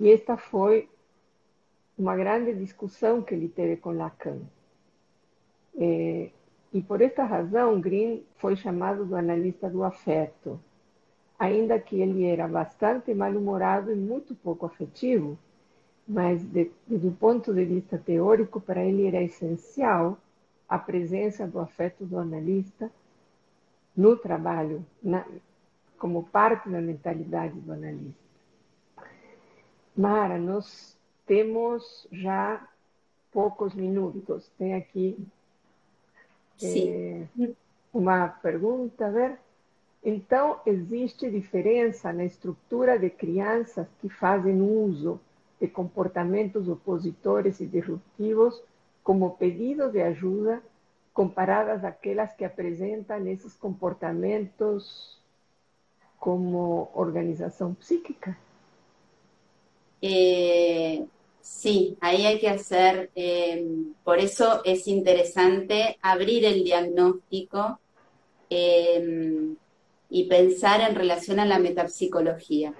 E esta foi uma grande discussão que ele teve com Lacan. É, e por esta razão, Green foi chamado do analista do afeto. Ainda que ele era bastante mal-humorado e muito pouco afetivo, mas de, do ponto de vista teórico, para ele era essencial a presença do afeto do analista no trabalho, na, como parte da mentalidade do analista. Mara, nós temos já poucos minutos. Tem aqui. É, uma pergunta, a ver. Então, existe diferença na estrutura de crianças que fazem uso de comportamentos opositores e disruptivos como pedido de ajuda comparadas àquelas que apresentam esses comportamentos como organização psíquica? Eh, Sí, ahí hay que hacer, eh, por eso es interesante abrir el diagnóstico eh, y pensar en relación a la metapsicología.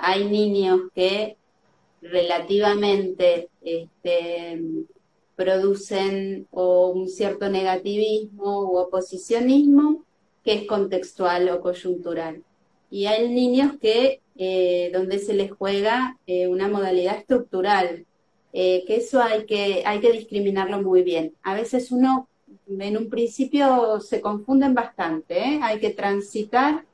Hay niños que relativamente este, producen un cierto negativismo u oposicionismo que es contextual o coyuntural. Y hay niños que eh, donde se les juega eh, una modalidad estructural, eh, que eso hay que, hay que discriminarlo muy bien. A veces uno en un principio se confunden bastante, hay que transitar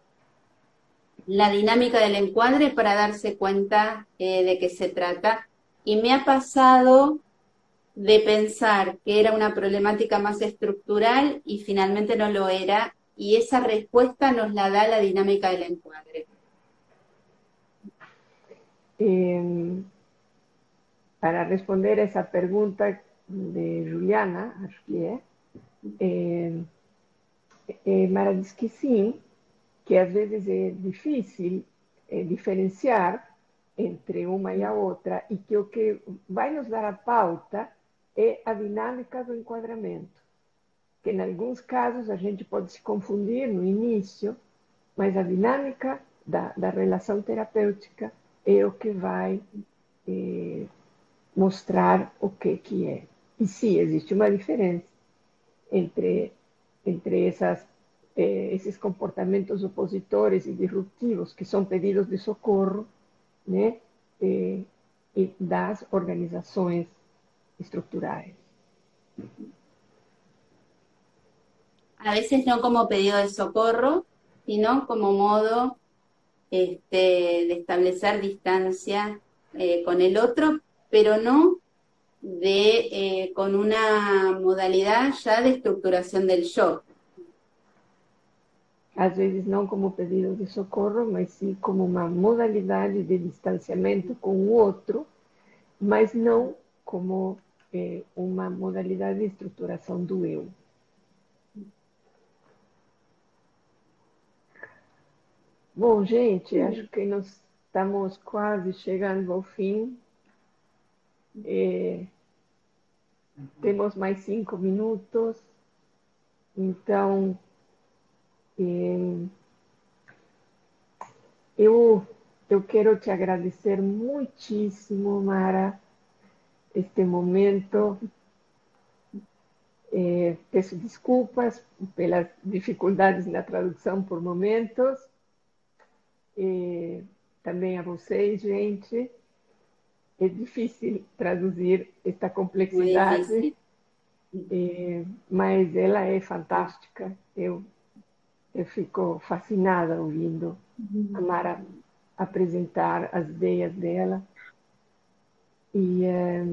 la dinámica del encuadre para darse cuenta de qué se trata. Y me ha pasado de pensar que era una problemática más estructural y finalmente no lo era, y esa respuesta nos la da la dinámica del encuadre. Eh, para responder a essa pergunta de Juliana, Mara diz que sim, que às vezes é difícil é, diferenciar entre uma e a outra, e que o que vai nos dar a pauta é a dinâmica do enquadramento. Que em alguns casos a gente pode se confundir no início, mas a dinâmica da, da relação terapêutica é o que vai é, mostrar o que, que é. E sim, existe uma diferença entre, entre essas, eh, esses comportamentos opositores e disruptivos, que são pedidos de socorro, né? Eh, e das organizações estruturais. A veces no como pedido de socorro, sino como modo este, de establecer distancia eh, con el otro, pero no de eh, con una modalidad ya de estructuración del yo. Às vezes não como pedido de socorro, mas sim como uma modalidade de distanciamento com o outro, mas não como eh, uma modalidade de estruturação do eu. Bom, gente, acho que nós estamos quase chegando ao fim. É, temos mais cinco minutos, então é, eu, eu quero te agradecer muitíssimo, Mara, este momento. É, peço desculpas pelas dificuldades na tradução por momentos. É, também a vocês, gente é difícil traduzir esta complexidade, é, mas ela é fantástica. Eu, eu fico fascinada ouvindo a Mara apresentar as ideias dela. E é,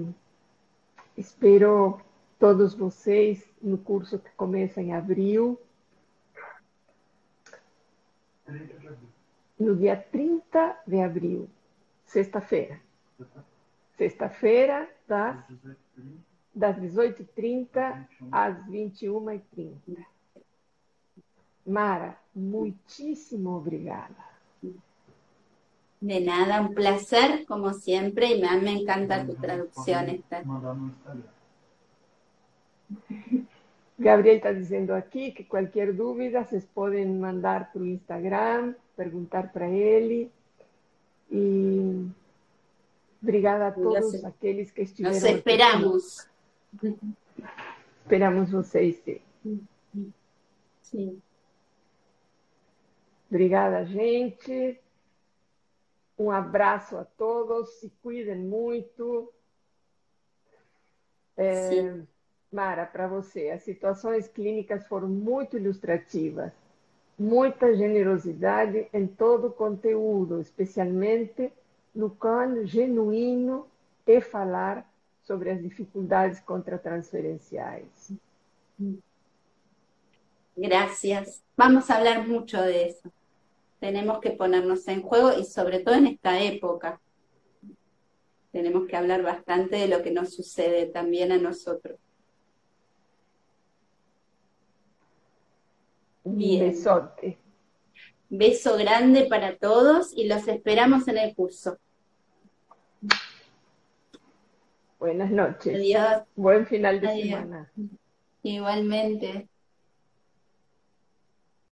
espero todos vocês no curso que começa em abril. No dia 30 de abril, sexta-feira sexta-feira, das, das 18h30 às 21h30. Mara, muitíssimo obrigada. De nada, un placer como siempre y me, me encanta tu traducción. Esta. Gabriel está dizendo aqui que qualquer dúvida vocês podem mandar o Instagram, perguntar para ele. E Obrigada a todos Nos, aqueles que estiveram. Nos esperamos. Aqui. Esperamos vocês, sim. Sim. Obrigada, gente. Um abraço a todos. Se cuidem muito. É, Mara, para você, as situações clínicas foram muito ilustrativas. Muita generosidade em todo o conteúdo, especialmente no qual genuíno é falar sobre as dificuldades contratransferenciais. Gracias. Vamos a hablar mucho de eso. Tenemos que ponernos en juego y sobre todo en esta época. Tenemos que hablar bastante de lo que nos sucede también a nosotros. Bien. Un besote. Beso grande para todos y los esperamos en el curso. Buenas noches. Adiós. Buen final de semana. Igualmente.